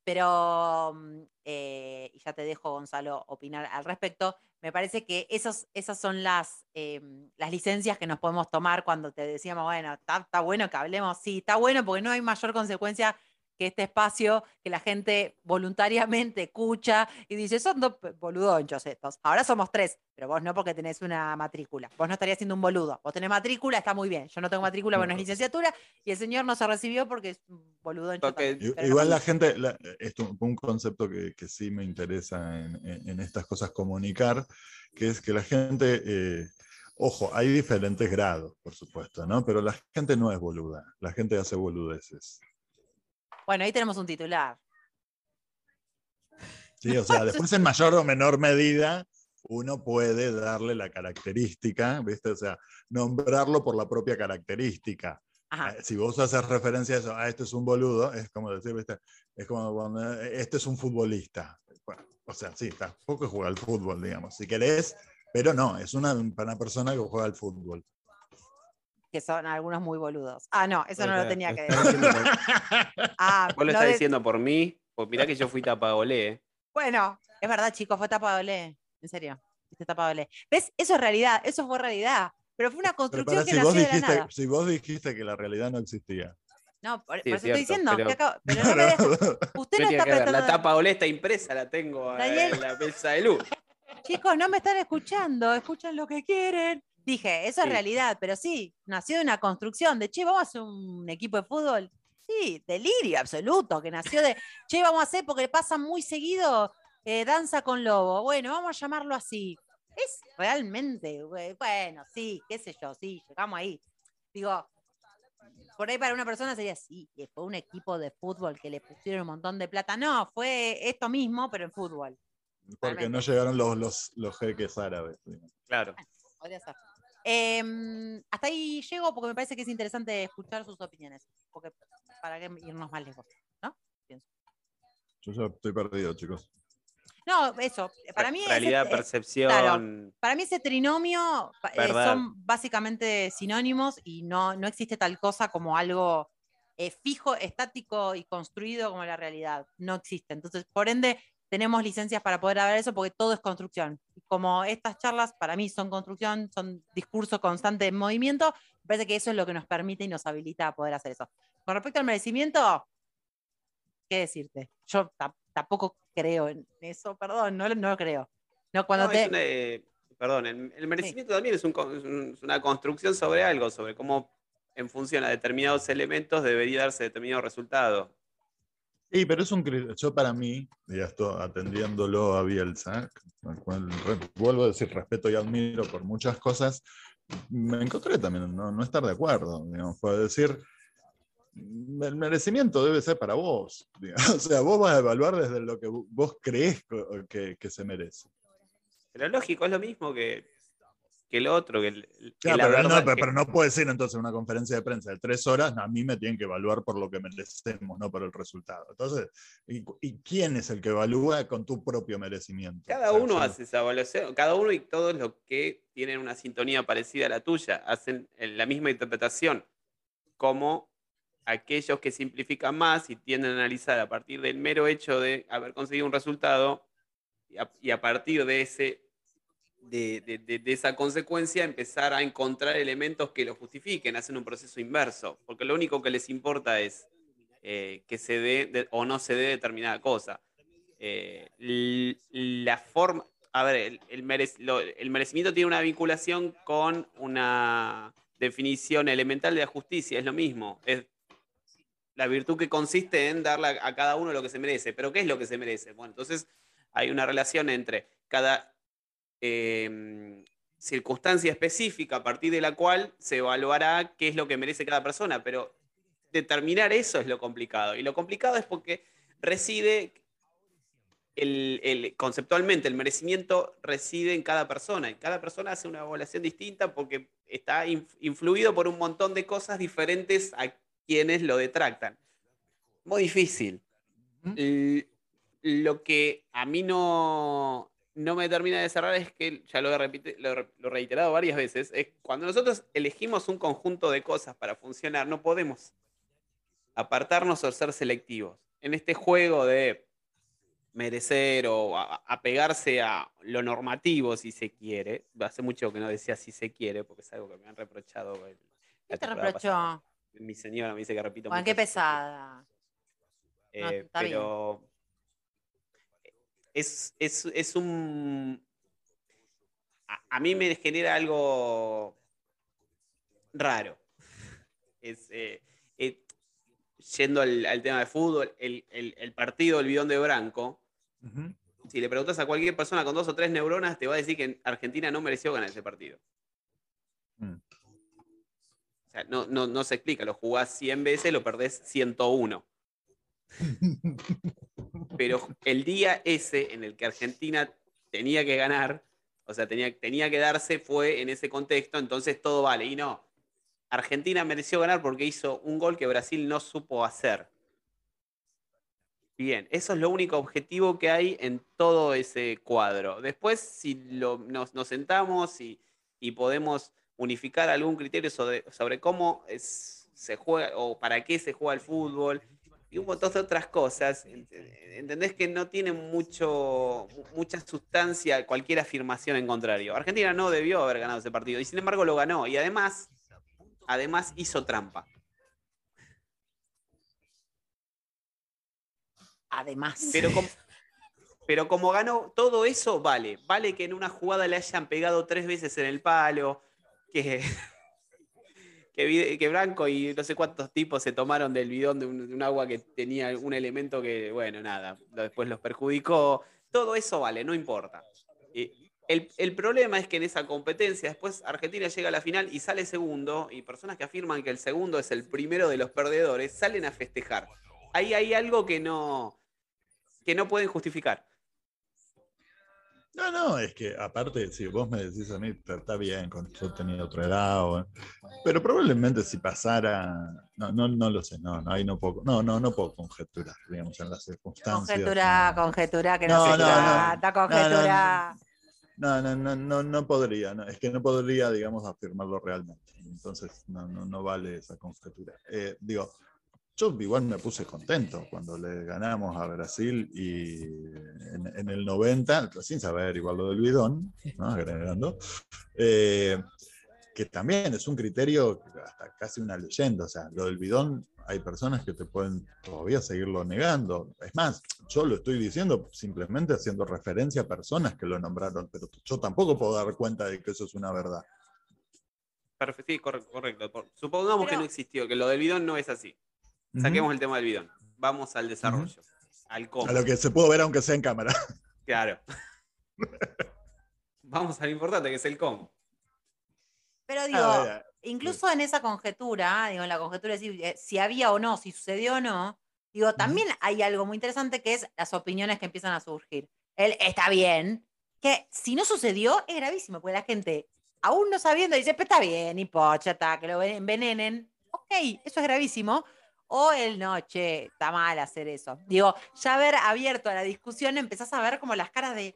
Pero, mm, eh, y ya te dejo, Gonzalo, opinar al respecto. Me parece que esos, esas son las, em, las licencias que nos podemos tomar cuando te decíamos, bueno, está, está bueno que hablemos. Sí, está bueno porque no hay mayor consecuencia que este espacio que la gente voluntariamente escucha y dice, son dos boludonchos estos. Ahora somos tres, pero vos no porque tenés una matrícula. Vos no estarías siendo un boludo. Vos tenés matrícula, está muy bien. Yo no tengo matrícula, bueno, es licenciatura y el señor no se recibió porque es un boludoncho. No Igual la gente, la- esto un concepto que, que sí me interesa en, en- en estas cosas comunicar, que es que la gente, eh, Ojo, hay diferentes grados, por supuesto, ¿no? Pero la gente no es boluda, la gente hace boludeces. Bueno, ahí tenemos un titular. Sí, o sea, después en mayor o menor medida uno puede darle la característica, ¿viste? O sea, nombrarlo por la propia característica. Ajá. Eh, Si vos haces referencia a eso, ah, este es un boludo, es como decir, ¿viste? Es como cuando, eh, este es un futbolista. Bueno, o sea, sí, tampoco juega al fútbol, digamos, si querés, pero no, es una, una persona que juega al fútbol. Que son algunos muy boludos. Ah, no, eso no lo tenía que decir. Ah, Vos lo no estás de- diciendo por mí, pues mirá que yo fui tapagolé. ¿eh? Bueno, es verdad, chicos, fue tapa doble. En serio, fuiste tapa doble. ¿Ves? Eso es realidad, eso fue realidad. Pero fue una construcción que si, nació vos de la dijiste, nada. si vos dijiste que la realidad no existía. No, por, Sí, por es eso estoy diciendo. pero- que acabo- pero no me deja- Usted no ¿Qué tiene está prestando. La tapa olé está impresa, la tengo eh, en la mesa de luz. Chicos, no me están escuchando, escuchan lo que quieren. Dije, eso es realidad, pero sí, nació de una construcción de, che, vamos a hacer un equipo de fútbol. Sí, delirio absoluto, que nació de, che, vamos a hacer porque pasa muy seguido eh, danza con lobo. Bueno, vamos a llamarlo así. Es realmente, güey, bueno, sí, qué sé yo, sí, llegamos ahí. Digo, por ahí para una persona sería, sí, fue un equipo de fútbol que le pusieron un montón de plata. No, fue esto mismo, pero en fútbol. Porque no llegaron los, los, los jeques árabes. Claro. Podría Em, hasta ahí llego porque me parece que es interesante escuchar sus opiniones. Porque para qué irnos más lejos, ¿no? Yo ya estoy perdido, chicos. No, eso. Para mí, ese- Realidad, eh, percepción. para mí ese trinomio eh, son básicamente sinónimos y no, no existe tal cosa como algo eh, fijo, estático y construido como la realidad. No existe. Entonces, por ende, tenemos licencias para poder hablar de eso porque todo es construcción. Como estas charlas para mí son construcción, son discurso constante en movimiento, me parece que eso es lo que nos permite y nos habilita a poder hacer eso. Con respecto al merecimiento, ¿qué decirte? Yo ta- tampoco creo en eso, perdón, no, lo- no lo creo. No, cuando No, te... una, eh, perdón, el, el merecimiento también es, un- es una construcción sobre algo, sobre cómo en función a determinados elementos debería darse determinado resultado. Sí, pero es un yo para mí, y esto atendiéndolo a Bielsa, al cual vuelvo a decir respeto y admiro por muchas cosas, me encontré también no, no estar de acuerdo, digamos, para decir, el merecimiento debe ser para vos, digamos. o sea, vos vas a evaluar desde lo que vos crees que, que se merece. Pero lógico, es lo mismo que, que el otro, que, el- que Claro, la pero, verdad no, que- pero no puede ser entonces una conferencia de prensa de tres horas, a mí me tienen que evaluar por lo que merecemos, no por el resultado. Entonces, ¿y, y quién es el que evalúa con tu propio merecimiento? Cada O sea, uno hace esa evaluación, cada uno y todos los que tienen una sintonía parecida a la tuya hacen eh, la misma interpretación, como aquellos que simplifican más y tienden a analizar a partir del mero hecho de haber conseguido un resultado y a, y a partir de, ese, de, de- esa consecuencia empezar a encontrar elementos que lo justifiquen, hacen un proceso inverso, porque lo único que les importa es eh, que se dé o no se dé determinada cosa. Eh, la forma, a ver, el, el el merecimiento tiene una vinculación con una definición elemental de la justicia, es lo mismo, es la virtud que consiste en darle a cada uno lo que se merece. Pero ¿qué es lo que se merece? Bueno, entonces hay una relación entre cada eh, circunstancia específica a partir de la cual se evaluará qué es lo que merece cada persona, pero determinar eso es lo complicado. Y lo complicado es porque reside, el, el- conceptualmente, el merecimiento reside en cada persona. Y cada persona hace una evaluación distinta porque está inf- influido por un montón de cosas diferentes a quienes lo detractan. Muy difícil. L- Lo que a mí no, no me termina de cerrar es que, ya lo he, repite- lo he- lo he reiterado varias veces, es cuando nosotros elegimos un conjunto de cosas para funcionar, no podemos apartarnos o ser selectivos. En este juego de merecer o apegarse a lo normativo, si se quiere, hace mucho que no decía si se quiere, porque es algo que me han reprochado. el- ¿Qué te pasada. reprochó? Mi señora me dice que repito Juan, qué pesada. No, Eh, bien. Es, es- es un... A, a mí me genera algo raro. Es, eh, eh, yendo al, al tema de fútbol, el, el- el partido del bidón de Branco, si le preguntas a cualquier persona con dos o tres neuronas, te va a decir que Argentina no mereció ganar ese partido. Mm. O sea, no, no, no se explica, lo jugás 100 veces, lo perdés 101. Pero el día ese en el que Argentina tenía que ganar, o sea, tenía, tenía que darse, fue en ese contexto, entonces todo vale. Y no, Argentina mereció ganar porque hizo un gol que Brasil no supo hacer. Bien, eso es lo único objetivo que hay en todo ese cuadro. Después, si lo- nos, sentamos y, y podemos unificar algún criterio sobre, sobre cómo es- se juega o para qué se juega el fútbol y un montón de otras cosas, ent- entendés que no tiene mucho, mu- mucha sustancia cualquier afirmación en contrario. Argentina no debió haber ganado ese partido y sin embargo lo ganó y además, además hizo trampa. Además. Pero como, pero como ganó, todo eso vale. Vale que en una jugada le hayan pegado tres veces en el palo, que, que, que Branco y no sé cuántos tipos se tomaron del bidón de un, agua que tenía un elemento que, bueno, nada, después los perjudicó. Todo eso vale, no importa. El, el problema es que en esa competencia después Argentina llega a la final y sale segundo, y personas que afirman que el segundo es el primero de los perdedores salen a festejar. Ahí hay algo que no, que no pueden justificar. No, no, es que aparte, si vos me decís a mí, "Pero está bien, con yo tenía otra edad, o- pero probablemente si pasara, no, no, no lo sé, no, no, ahí no puedo, no, no, no puedo conjeturar, digamos, en las circunstancias. Conjetura, no. conjetura, que no, No, se no, no. trata, conjetura. No, no, no, no, no podría, no, es que no podría, digamos, afirmarlo realmente. Entonces, no, no, no vale esa conjetura. Eh, digo, yo igual me puse contento cuando le ganamos a Brasil y en, en el 90, sin saber igual lo del bidón, ¿no? agregando, eh, que también es un criterio hasta casi una leyenda. O sea, lo del bidón, hay personas que te pueden todavía seguirlo negando. Es más, yo lo estoy diciendo simplemente haciendo referencia a personas que lo nombraron, pero yo tampoco puedo dar cuenta de que eso es una verdad. Perfecto, sí, corre- correcto. Supongamos que no existió, que lo del bidón no es así. Saquemos el tema del bidón. Vamos al desarrollo, al cómo. A lo que se pudo ver aunque sea en cámara. Claro. Vamos a lo importante, que es el cómo. Pero digo, A ver, incluso en esa conjetura, digo, en la conjetura de si, eh, si había o no, si sucedió o no, digo, también hay algo muy interesante que es las opiniones que empiezan a surgir. Él está bien, que si no sucedió es gravísimo, porque la gente, aún no sabiendo, dice, pero está bien, y pocha, está, que lo ven- envenenen. Ok, eso es gravísimo. O el no, che, está mal hacer eso. Digo, ya haber abierto a la discusión, empezás a ver como las caras de,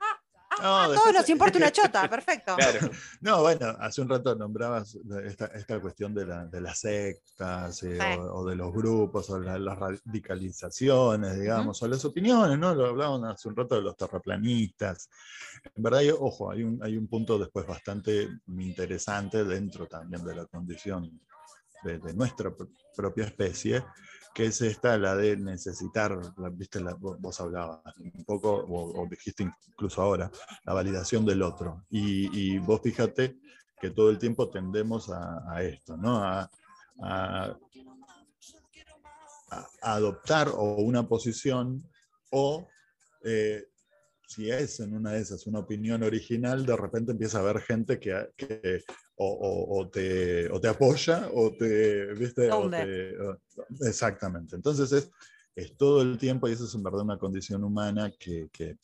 ah, ah, No, a todos nos importa una chota, perfecto. Claro. No, bueno, hace un rato nombrabas esta, esta cuestión de, la- de las sectas eh, Sí. o, o de los grupos o la- las radicalizaciones, digamos, o las opiniones, ¿no? Lo hablaban hace un rato de los terraplanistas. En verdad, hay- ojo, hay un, hay un punto después bastante interesante dentro también de la condición de, de nuestra pr- propia especie, que es esta, la de necesitar, la- viste, la- vos hablabas un poco, o, o dijiste incluso ahora, la validación del otro. Y, y vos fíjate que todo el tiempo tendemos a, a esto, ¿no? A, a- a adoptar o una posición o eh, si es en una de esas una opinión original, de repente empieza a haber gente que, que o, o- o te, o te apoya o te, ¿viste? Te- exactamente. Entonces es, es todo el tiempo y eso es en verdad una condición humana que, que-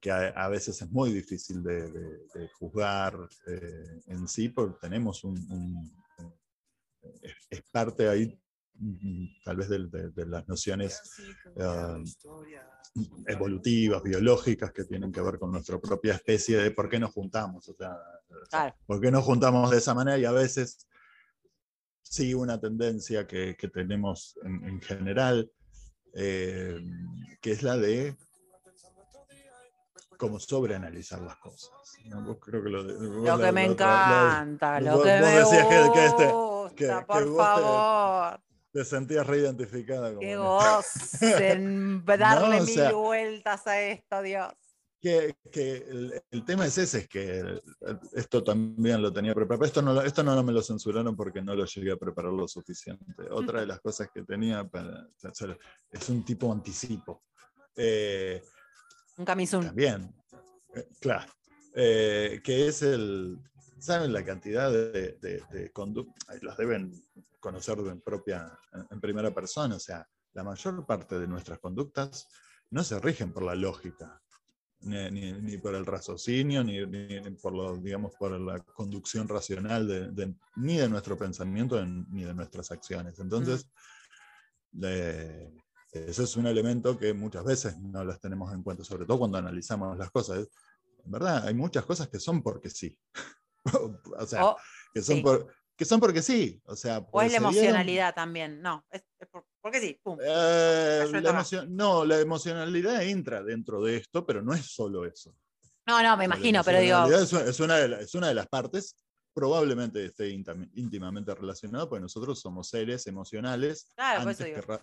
que a, a veces es muy difícil de, de- de juzgar eh, en sí, porque tenemos un... un- es, parte ahí tal vez de, de- de las nociones eh, evolutivas, biológicas, que tienen que ver con nuestra propia especie, de por qué nos juntamos, o sea, Claro. por qué nos juntamos de esa manera y a veces sí una tendencia que, que tenemos en, en general, eh, que es la de como sobreanalizar las cosas. ¿no? Vos creo que lo, de- vos Lo la- que me la- la- encanta, lo vos- que vos me decías que- que este- gusta, que- por te- favor. Te sentías reidentificada. como Qué en- darle No, o sea- mil vueltas a esto, Dios. que, que el, el tema es ese, es que el- esto también lo tenía preparado. Esto no, esto no me lo censuraron porque no lo llegué a preparar lo suficiente. Otra de las cosas que tenía para, es un tipo anticipo. Eh, Un camisón. también, eh, claro, eh, que es el, ¿saben la cantidad de, de, conductas? Las deben conocer en, propia, en primera persona. O sea, la mayor parte de nuestras conductas no se rigen por la lógica, ni, por el raciocinio, ni, por, lo, digamos, por la conducción racional, de, ni de nuestro pensamiento, ni de nuestras acciones. Entonces, ese es un elemento que muchas veces no las tenemos en cuenta, sobre todo cuando analizamos las cosas. En verdad, hay muchas cosas que son porque sí. o sea, que son por, que son porque sí. O, sea, o es la emocionalidad también. No, es, porque sí. Eh, no, la emocionalidad entra dentro de esto, pero no es solo eso. No, no, me imagino, pero digo. Es una, de es una de las partes probablemente esté íntimamente relacionado, porque nosotros somos seres emocionales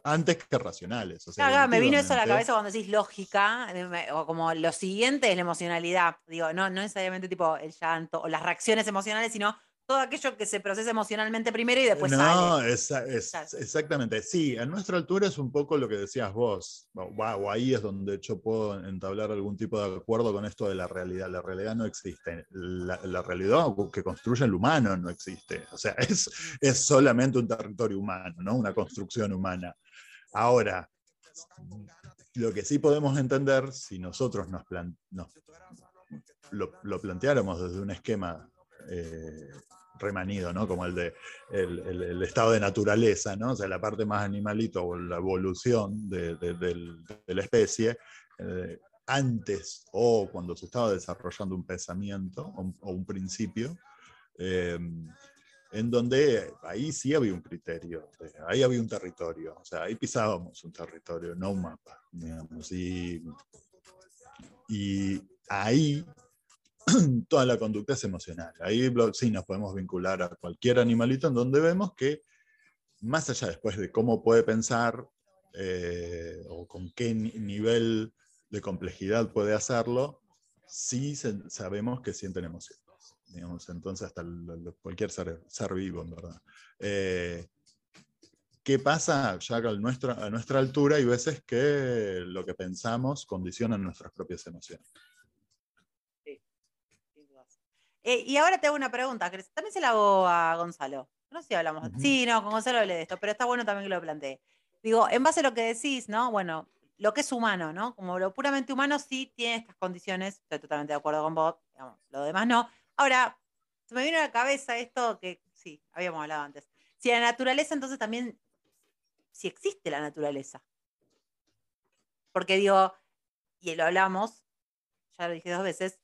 antes, que, racionales. claro, me vino eso a la cabeza cuando decís lógica, o como lo siguiente es la emocionalidad. Digo, no, no necesariamente tipo el llanto o las reacciones emocionales, sino todo aquello que se procesa emocionalmente primero y después sale. No, exactamente. Sí, a nuestra altura es un poco lo que decías vos. O, ahí es donde yo puedo entablar algún tipo de acuerdo con esto de la realidad. La realidad no existe. La, realidad que construye el humano no existe. O sea, es, es solamente un territorio humano, ¿no? Una construcción humana. Ahora, lo que sí podemos entender, si nosotros nos, lo, lo planteáramos desde un esquema eh, remanido, ¿no? Como el de el, estado de naturaleza, ¿no? O sea, la parte más animalito o la evolución de, la especie, eh, antes o cuando se estaba desarrollando un pensamiento o, un principio, eh, en donde ahí sí había un criterio, ahí había un territorio, o sea, ahí pisábamos un territorio, no un mapa, digamos, y, y ahí toda la conducta es emocional. Ahí sí nos podemos vincular a cualquier animalito en donde vemos que, más allá después de cómo puede pensar eh, o con qué nivel de complejidad puede hacerlo, sí sabemos que sienten emociones. Entonces, hasta cualquier ser, vivo, verdad. Eh, ¿Qué pasa? Ya a nuestra, a nuestra altura hay veces que lo que pensamos condiciona nuestras propias emociones. Eh, y ahora te hago una pregunta, también se la hago a Gonzalo. No sé si hablamos. Sí, no, con Gonzalo hablé de esto, pero está bueno también que lo planteé. Digo, en base a lo que decís, ¿no? Bueno, lo que es humano, ¿no? Como lo puramente humano sí tiene estas condiciones, estoy totalmente de acuerdo con vos, lo demás no. Ahora, se me viene a la cabeza esto que sí, habíamos hablado antes. Si la naturaleza, entonces también, si existe la naturaleza. Porque digo, y lo hablamos, ya lo dije dos veces,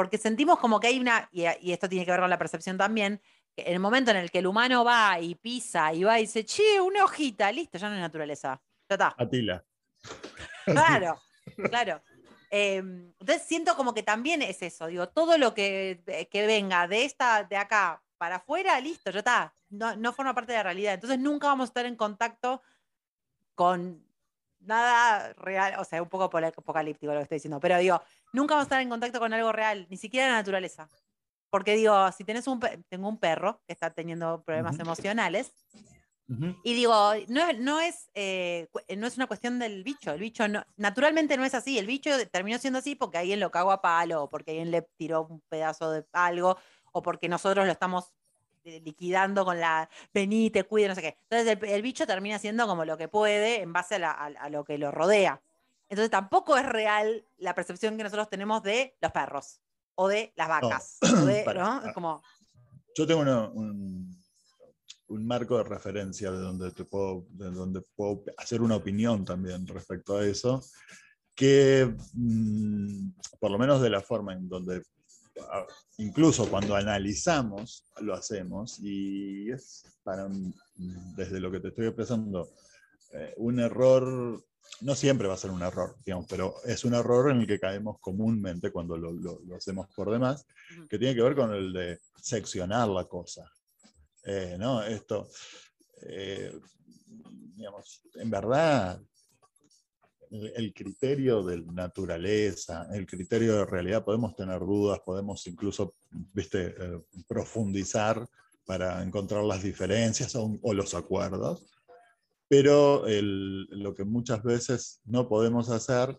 porque sentimos como que hay una, y, esto tiene que ver con la percepción también, que en el momento en el que el humano va y pisa y va y dice, che, una hojita, listo, ya no es naturaleza. Ya está. Atila. Claro, claro. Em, entonces siento como que también es eso, digo, todo lo que, que venga de esta, de acá para afuera, listo, ya está. No, no forma parte de la realidad. Entonces nunca vamos a estar en contacto con nada real, o sea, un poco apocalíptico lo que estoy diciendo, pero digo, nunca vamos a estar en contacto con algo real, ni siquiera la naturaleza. Porque digo, si tenés un, tengo un perro que está teniendo problemas emocionales, y digo, no, no, es, eh, no es una cuestión del bicho, el bicho no, naturalmente no es así, el bicho terminó siendo así porque alguien lo cagó a palo, o porque alguien le tiró un pedazo de algo, o porque nosotros lo estamos eh, liquidando con la vení, te cuide, no sé qué. Entonces el, bicho termina siendo como lo que puede en base a, lo que lo rodea. Entonces tampoco es real la percepción que nosotros tenemos de los perros o de las vacas. Como... Yo tengo un, un, marco de referencia de donde, te puedo, de donde puedo hacer una opinión también respecto a eso, que mm, por lo menos de la forma en donde incluso cuando analizamos, lo hacemos y es para, desde lo que te estoy expresando, eh, un error, no siempre va a ser un error, digamos, pero es un error en el que caemos comúnmente cuando lo, hacemos por demás, que tiene que ver con el de seccionar la cosa. Eh, ¿no? Esto, eh, digamos, en verdad, el criterio de naturaleza, el criterio de realidad, podemos tener dudas, podemos incluso ¿viste? Eh, profundizar para encontrar las diferencias o, los acuerdos, pero lo que muchas veces no podemos hacer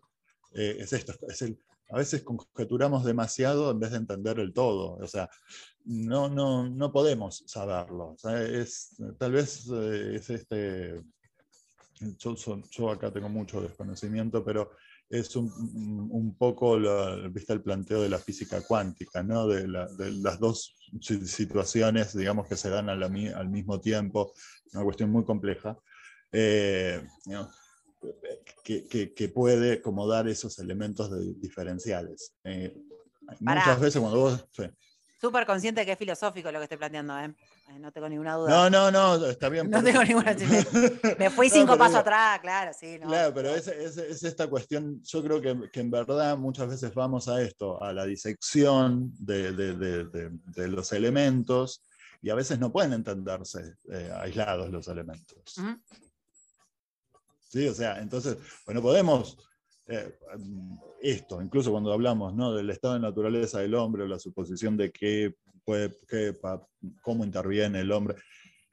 eh, es esto, es el, a veces conjeturamos demasiado en vez de entender el todo. O sea, no, no, no podemos saberlo. O sea, es, tal vez eh, es este. Yo, yo acá tengo mucho desconocimiento, pero es un, un poco la- ¿viste el planteo de la física cuántica, ¿no? de, la- de las dos si- situaciones, digamos, que se dan al mismo tiempo, una cuestión muy compleja. Eh, que, que- que puede como dar esos elementos de- diferenciales. Eh, Pará. muchas veces cuando vos... sí. Súper consciente que es filosófico lo que estoy planteando, ¿eh? Eh, No tengo ninguna duda. No, no, no, está bien. No por tengo ninguna Me fui No, cinco pero pasos digo- atrás, claro, sí. No, Claro, pero es, es- es esta cuestión, yo creo que, que en verdad muchas veces vamos a esto, a la disección de, de- de- de- los elementos, y a veces no pueden entenderse eh, aislados los elementos. Ujú. ¿Sí? O sea, entonces, bueno, podemos, eh, esto, incluso cuando hablamos ¿no? del estado de naturaleza del hombre o la suposición de qué puede, pa- cómo interviene el hombre.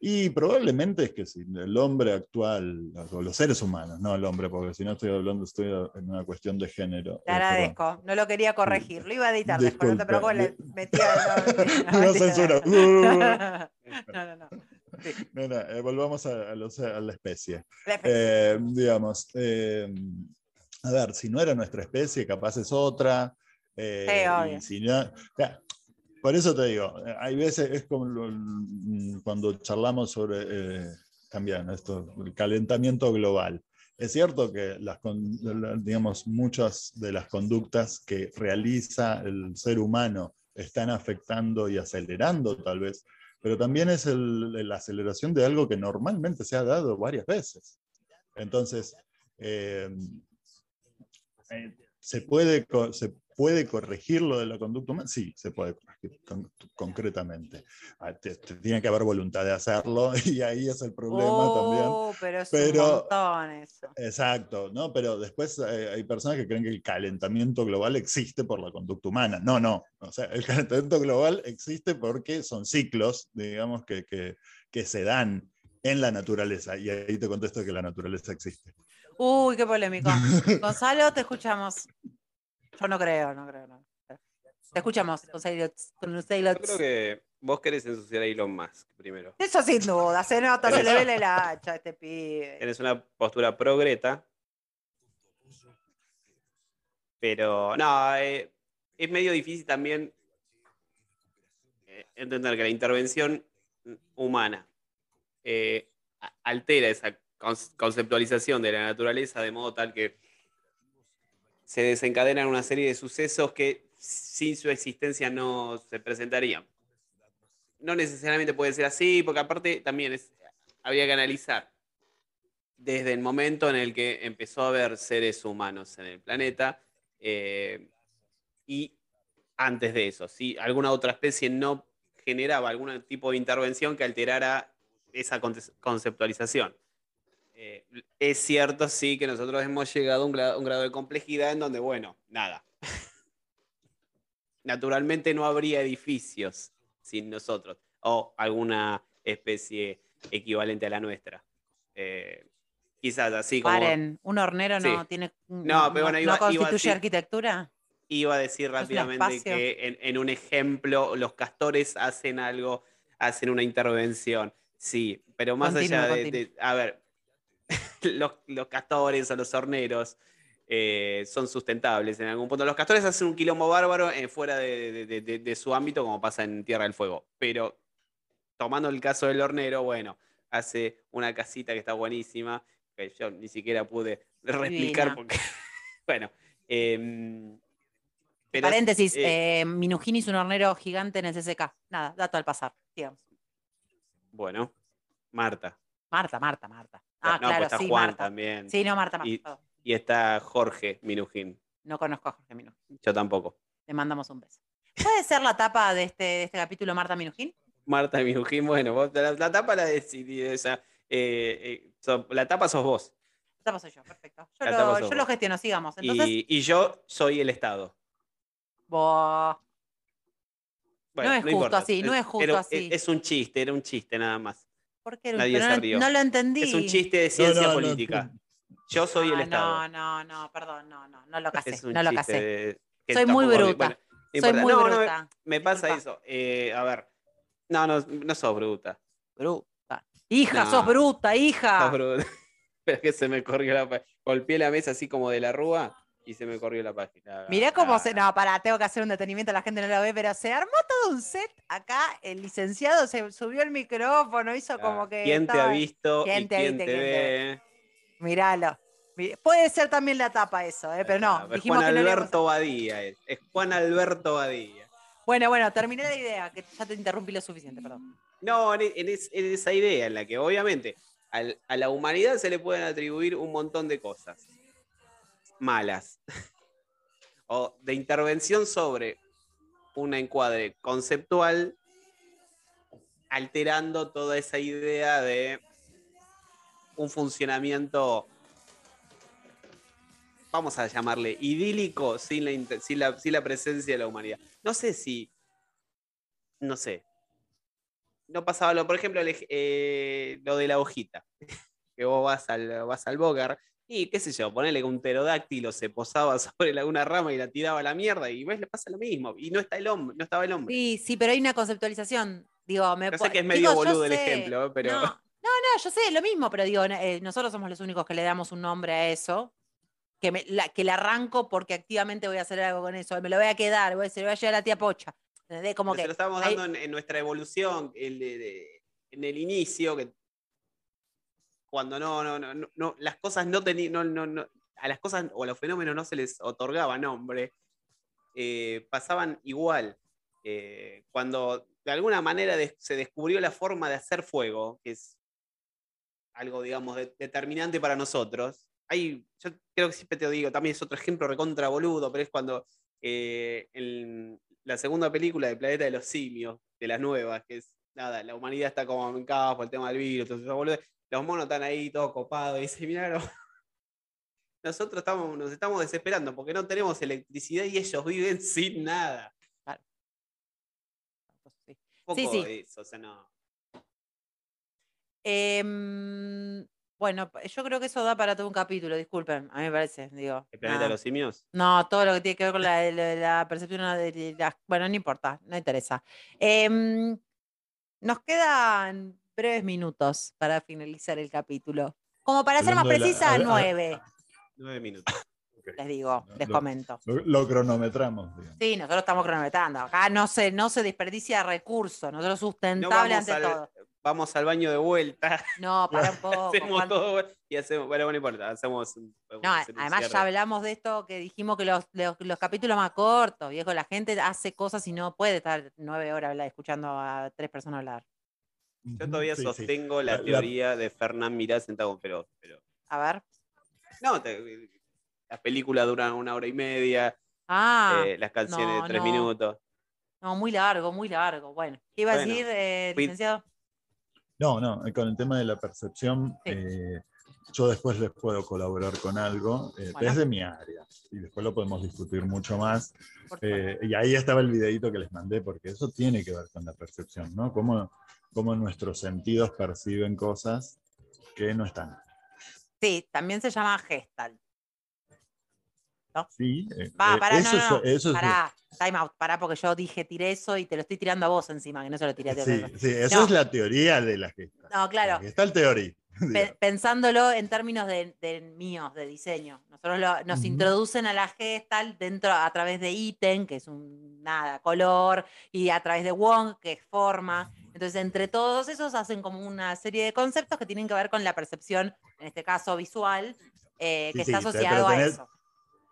Y probablemente es que si el hombre actual, o los seres humanos, no el hombre, porque si no estoy hablando, estoy en una cuestión de género. Te eh, agradezco. No lo quería corregir. Lo iba a editar después, no te preocupes, le metía. No, no, no, No, no, eh, volvamos a, a los- a la especie. la especie. Eh, digamos, eh, a ver, si no era nuestra especie, capaz es otra. eh, Sí, obvio. si no- sea, por eso te digo, hay veces, es como lo- mm, cuando charlamos sobre, eh, también esto, el calentamiento global. Es cierto que las, digamos, muchas de las conductas que realiza el ser humano están afectando y acelerando tal vez, pero también es el- la aceleración de algo que normalmente se ha dado varias veces. Entonces, eh, ¿se, puede, co- ¿se puede corregir lo de la conducta humana? Sí, se puede corregir con- concretamente. Ah, tiene que haber voluntad de hacerlo y ahí es el problema también. Oh, pero es Pero- un montón eso. Exacto, ¿no? Pero después eh, hay personas que creen que el calentamiento global existe por la conducta humana. No, no. O sea, el calentamiento global existe porque son ciclos, digamos, que, que, que se dan en la naturaleza. Y ahí te contesto que la naturaleza existe. Uy, qué polémico. Gonzalo, te escuchamos. Yo no creo, no creo. No. Te escuchamos. Gonzalo. Yo creo que vos querés ensuciar a Elon Musk primero. Eso sin duda, se nota, se le ve la hacha a este pibe. Tienes una postura pro-Greta. Pero, no, eh, es medio difícil también eh, entender que la intervención humana eh, altera esa conce- conceptualización de la naturaleza de modo tal que se desencadenan una serie de sucesos que sin su existencia no se presentarían. No necesariamente puede ser así, porque aparte también es, habría que analizar desde el momento en el que empezó a haber seres humanos en el planeta eh, y antes de eso, si alguna otra especie no generaba algún tipo de intervención que alterara esa conceptualización. Eh, es cierto, sí, que nosotros hemos llegado a un grado, un grado de complejidad en donde, bueno, nada. Naturalmente no habría edificios sin nosotros o alguna especie equivalente a la nuestra. Eh, quizás así como Paren, un hornero no Sí. tiene. No, pero bueno, iba- ¿no iba a constituye decir- arquitectura? iba a decir rápidamente que en, en un ejemplo los castores hacen algo, hacen una intervención. Sí, pero más allá de, de- a ver, los, los castores o los horneros eh, son sustentables en algún punto. Los castores hacen un quilombo bárbaro eh, fuera de, de- de- de- de su ámbito, como pasa en Tierra del Fuego. Pero tomando el caso del hornero, bueno, hace una casita que está buenísima, que yo ni siquiera pude reexplicar Divina. porque, bueno. em, pero- Paréntesis, eh, eh, Minujín hizo un hornero gigante en el CCK. Nada, dato al pasar, digamos. Bueno, Marta. Marta, Marta, Marta. Ah, no, claro, pues está sí, Juan Marta. también. Sí, no, Marta, Marta. Y- está Jorge Minujín. No conozco a Jorge Minujín. Yo tampoco. Le mandamos un beso. ¿Puede ser la tapa de este, de este capítulo Marta Minujín? Marta Minujín, bueno, vos, la, la tapa la decidí. O sea, eh, eh, so- la tapa sos vos. La tapa soy yo, perfecto. Yo, lo, yo lo gestiono, sigamos. Entonces, Y, y yo soy el Estado. vos- Bueno, No es justo importa. así, no es justo Pero así. Es un chiste, era un chiste nada más. ¿Por qué? Nadie Pero se no, rió. no lo entendí. Es un chiste de ciencia no, no, política. Yo soy el Ah, Estado. No, no, no, perdón, no, no, no lo casé, es un no lo casé. Soy muy bruta. bueno, Soy importa. muy No, no, bruta. me pasa Disculpa. eso. Eh, a ver. No, no, no sos bruta. Bruta. Hija, No. sos bruta, hija. Sos bruta. Pero es que se me corrió la página. Golpeé la mesa así como de la rúa y se me corrió la página. Mirá cómo Ah, se. No, pará, tengo que hacer un detenimiento, la gente no lo ve, pero se armó todo un set acá. El licenciado se subió el micrófono, hizo ah, como que. ¿Quién te ha visto ¿Quién y te quién te te ve? Miralo. Mi- Puede ser también la tapa eso, ¿eh? pero no. Ah, Dijimos Juan que no Alberto Badía es. Es Juan Alberto Badía. Bueno, bueno, terminé la idea, que ya te interrumpí lo suficiente, perdón. No, en, en es- en esa idea en la que obviamente al- a la humanidad se le pueden atribuir un montón de cosas malas o de intervención sobre un encuadre conceptual alterando toda esa idea de un funcionamiento vamos a llamarle idílico sin la, sin la, sin la presencia de la humanidad. No sé si, no sé, no pasaba lo, por ejemplo, el eh, lo de la hojita, que vos vas al, vas al Bogar y qué sé yo, ponele que un pterodáctilo se posaba sobre la- una rama y la tiraba a la mierda y ves, le pasa lo mismo, y no está el hombre, no estaba el hombre. Sí, sí, pero hay una conceptualización. Digo, me Yo sé que es digo, medio yo boludo el sé- ejemplo, ¿eh? pero No, no, no, yo sé, lo mismo, pero digo, eh, nosotros somos los únicos que le damos un nombre a eso. Que, me, la, que le arranco porque activamente voy a hacer algo con eso. Me lo voy a quedar, voy a, se lo voy a llevar a la tía Pocha. ¿Entendés? Como se que lo estábamos hay- dando en, en nuestra evolución, el de- de- en el inicio, que cuando no, no, no, no, las cosas no tenían, no, no, no, a las cosas o a los fenómenos no se les otorgaba nombre, eh, pasaban igual. Eh, cuando de alguna manera se descubrió la forma de hacer fuego, que es algo, digamos, de- determinante para nosotros. Hay, yo creo que siempre te digo, también es otro ejemplo recontra boludo, pero es cuando eh, en la segunda película de Planeta de los Simios, de las nuevas, que es nada, la humanidad está como en caos por el tema del virus, entonces, los monos están ahí todos copados y dicen, mirá, no". nosotros estamos, nos estamos desesperando porque no tenemos electricidad y ellos viven sin nada. sí. Un Sí, poco sí. de eso, o sea, no. Em, bueno, yo creo que eso da para todo un capítulo, disculpen, a mí me parece, digo. ¿El planeta de los simios? No, todo lo que tiene que ver con la, la- la percepción de de las- Bueno, no importa, no interesa. Em, nos quedan breves minutos para finalizar el capítulo. Como para ser más precisa, a- a- nueve, Nueve minutos. Les digo, No, les lo- comento. Lo, lo cronometramos. digamos. Sí, nosotros estamos cronometrando. Acá no se, no se desperdicia recursos. Nosotros No sustentable ante al, todo. vamos al baño de vuelta, No, para un poco. hacemos todo y hacemos, bueno, no importa, hacemos No, además ya hablamos de esto que dijimos que los, los, los capítulos más cortos, viejo, la gente hace cosas y no puede estar nueve horas escuchando a tres personas hablar. Yo todavía Sí, sostengo la La- la- teoría de Fernán Mirá sentado con Feroz, pero A ver. no, te- las películas duran una hora y media, Ah, eh, las canciones no, de tres no. minutos. no, muy largo, muy largo. Bueno, ¿qué iba a decir, eh, licenciado? No, no, eh, con el tema de la percepción, Sí. eh, yo después les puedo colaborar con algo eh, Bueno. desde mi área y después lo podemos discutir mucho más. Eh, y ahí estaba el videito que les mandé, porque eso tiene que ver con la percepción, ¿no? Cómo, cómo nuestros sentidos perciben cosas que no están. Sí, también se llama Gestalt. Sí, eh, Va, eh, pará, eso no, no, no. es, eso es- Pará, time out, pará, porque yo dije tiré eso y te lo estoy tirando a vos encima, que no se lo tiré a ti. sí, sí, eso No. es la teoría de la gesta. No, claro. Está el teoría. Pe- pensándolo en términos de, de míos, de diseño. Nosotros lo- nos introducen a la Gestalt dentro a través de ítem, que es un nada, color, y a través de Wong, que es forma. Entonces, entre todos esos hacen como una serie de conceptos que tienen que ver con la percepción, en este caso visual, eh, que sí, está asociado a eso.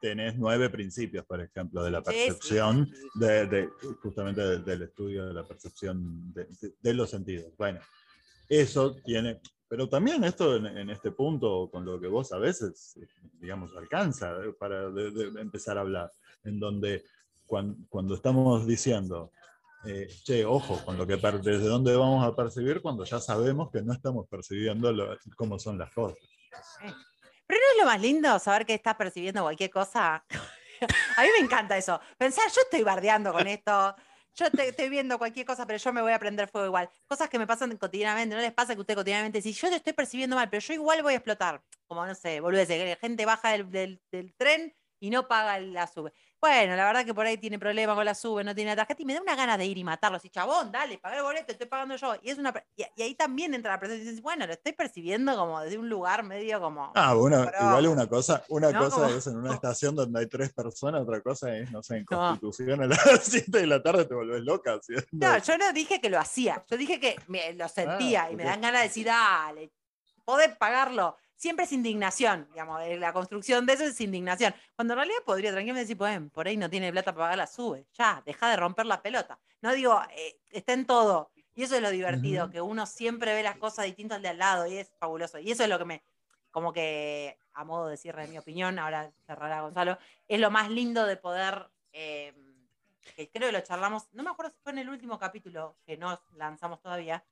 Tenés nueve principios, por ejemplo, de la percepción, sí. de, de- justamente de- del estudio de la percepción de los sentidos. Bueno, eso tiene, pero también esto en, en este punto, con lo que vos a veces, digamos, alcanza eh, para de- de empezar a hablar, en donde cuan- cuando, estamos diciendo, eh, che, ojo, con lo que desde dónde vamos a percibir cuando ya sabemos que no estamos percibiendo lo- cómo son las cosas. Pero no es lo más lindo saber que estás percibiendo cualquier cosa. a mí me encanta eso. Pensar, yo estoy bardeando con esto. Yo te- estoy viendo cualquier cosa, pero yo me voy a prender fuego igual. Cosas que me pasan cotidianamente. ¿No les pasa que usted cotidianamente si yo te estoy percibiendo mal, pero yo igual voy a explotar? Como no sé, volvés, gente baja del, del- del tren y no paga la sube. Bueno, la verdad que por ahí tiene problemas con la sube, no tiene la tarjeta, y me da una gana de ir y matarlo. Así, chabón, dale, paga el boleto, estoy pagando yo. Y, es una, y, y ahí también entra la presión y dices, bueno, lo estoy percibiendo como desde un lugar medio como. Ah, Pero- igual una cosa, una ¿no? cosa Como- es en una estación donde hay tres personas, otra cosa es, no sé, en No. Constitución a las 7 de la tarde te volvés loca. No, yo no dije que lo hacía, yo dije que me- lo sentía Ah, y me dan ganas de decir, dale, podés pagarlo. Siempre es indignación, digamos, eh, la construcción de eso es indignación. Cuando en realidad podría tranquilamente decir, pues, por ahí no tiene plata para pagar la sube. Ya, deja de romper la pelota. No digo, eh, está en todo. Y eso es lo divertido, que uno siempre ve las cosas distintas al de al lado y es fabuloso. Y eso es lo que me, como que, a modo de cierre de mi opinión, ahora cerrará Gonzalo, es lo más lindo de poder, eh, que creo que lo charlamos, no me acuerdo si fue en el último capítulo que no lanzamos todavía.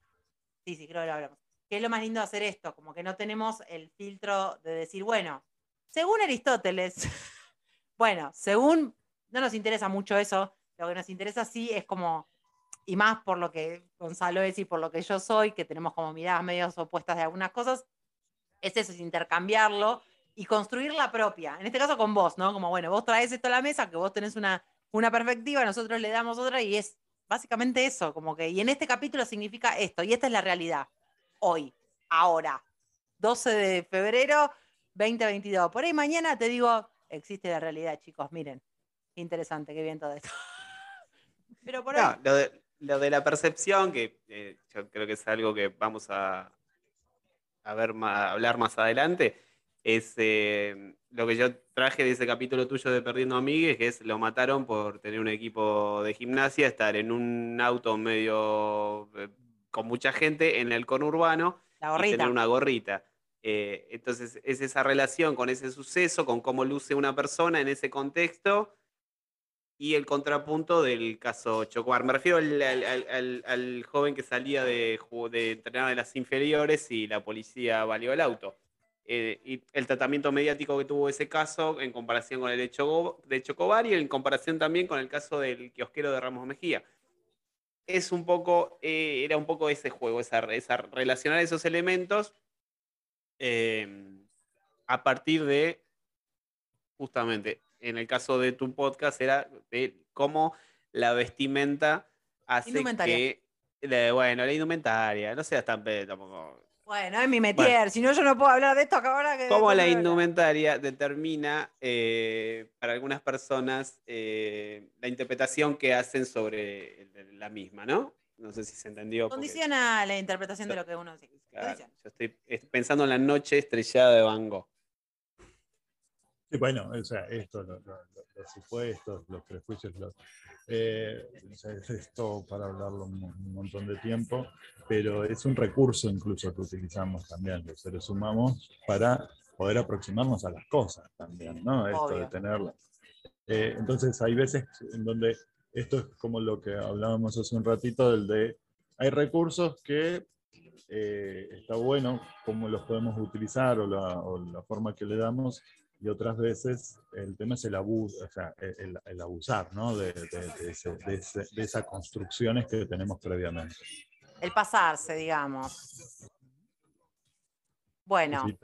Sí, sí, creo que lo hablamos. Que es lo más lindo de hacer esto, como que no tenemos el filtro de decir, bueno, según Aristóteles, bueno, según, no nos interesa mucho eso, lo que nos interesa sí es como, y más por lo que Gonzalo es y por lo que yo soy, que tenemos como miradas medio opuestas de algunas cosas, es eso, es intercambiarlo y construir la propia. En este caso con vos, ¿no? Como, bueno, vos traes esto a la mesa, que vos tenés una, una perspectiva, nosotros le damos otra y es básicamente eso, como que, y en este capítulo significa esto, y esta es la realidad, hoy, ahora, 12 de febrero 2022. Por ahí mañana te digo, existe la realidad, chicos, miren, interesante, qué bien todo esto. Pero por No, ahí, lo, de, lo de la percepción, que eh, yo creo que es algo que vamos a, a ver ma- hablar más adelante, es eh, lo que yo traje de ese capítulo tuyo de Perdiendo Amigues, que es lo mataron por tener un equipo de gimnasia, estar en un auto medio eh, con mucha gente en el conurbano y tener una gorrita. Eh, entonces, es esa relación con ese suceso, con cómo luce una persona en ese contexto y el contrapunto del caso Chocobar. Me refiero al, al- al- al- joven que salía de, de entrenar de las inferiores y la policía valió el auto. Eh, y el tratamiento mediático que tuvo ese caso en comparación con el de Chocobar y en comparación también con el caso del kiosquero de Ramos Mejía es un poco, eh, era un poco ese juego, esa, esa relacionar esos elementos eh, a partir de, justamente, en el caso de tu podcast, era de cómo la vestimenta hace que, la- bueno, la indumentaria, no seas tan tampoco. Bueno, es mi metier, si no yo no puedo hablar de esto acá ahora que... Cómo la indumentaria determina eh, para algunas personas eh, la interpretación que hacen sobre la misma, ¿no? No sé si se entendió. porque- Condiciona la interpretación de lo que uno dice. Claro, yo estoy es- pensando en la noche estrellada de Van Gogh. Sí, bueno, o sea, esto, lo- lo- lo- los supuestos, los prejuicios, los, eh, es esto para hablarlo un, un montón de tiempo, pero es un recurso incluso que utilizamos también los seres humanos para poder aproximarnos a las cosas también, ¿no? Esto de Obvio. tenerlas. Eh, entonces hay veces en donde esto es como lo que hablábamos hace un ratito, del de hay recursos que eh, está bueno cómo los podemos utilizar o la, o la forma que le damos, y otras veces el tema es el abuso, o sea, el, el abusar ¿no? de, de- de ese- de ese- de esas construcciones que tenemos previamente. El pasarse, digamos. Bueno, Sí,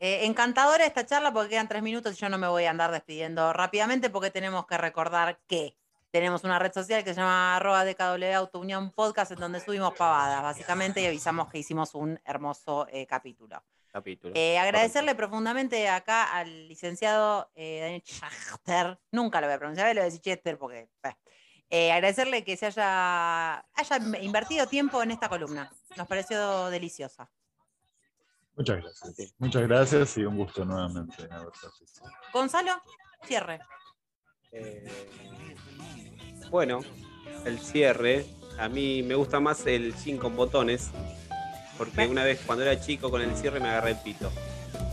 eh, encantadora esta charla porque quedan tres minutos y yo no me voy a andar despidiendo rápidamente porque tenemos que recordar que tenemos una red social que se llama arroba DKW Auto Unión Podcast en donde subimos pavadas básicamente y avisamos que hicimos un hermoso eh, capítulo. Capítulo. Eh, agradecerle profundamente acá al licenciado eh, Daniel Schachter, nunca lo voy a pronunciar, lo voy a decir Chester porque... eh. Agradecerle que se haya, haya invertido tiempo en esta columna. Nos pareció deliciosa. Muchas gracias. Muchas gracias y un gusto nuevamente. Gonzalo, cierre. Eh, bueno, el cierre. A mí me gusta más el jean con botones. Porque una vez cuando era chico con el cierre me agarré el pito.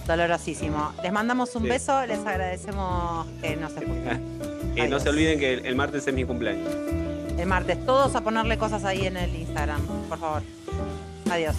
Dolorosísimo. Les mandamos un Sí. beso, les agradecemos que nos escuchen. Que no se olviden que el, el martes es mi cumpleaños. El martes, todos a ponerle cosas ahí en el Instagram, por favor. Adiós.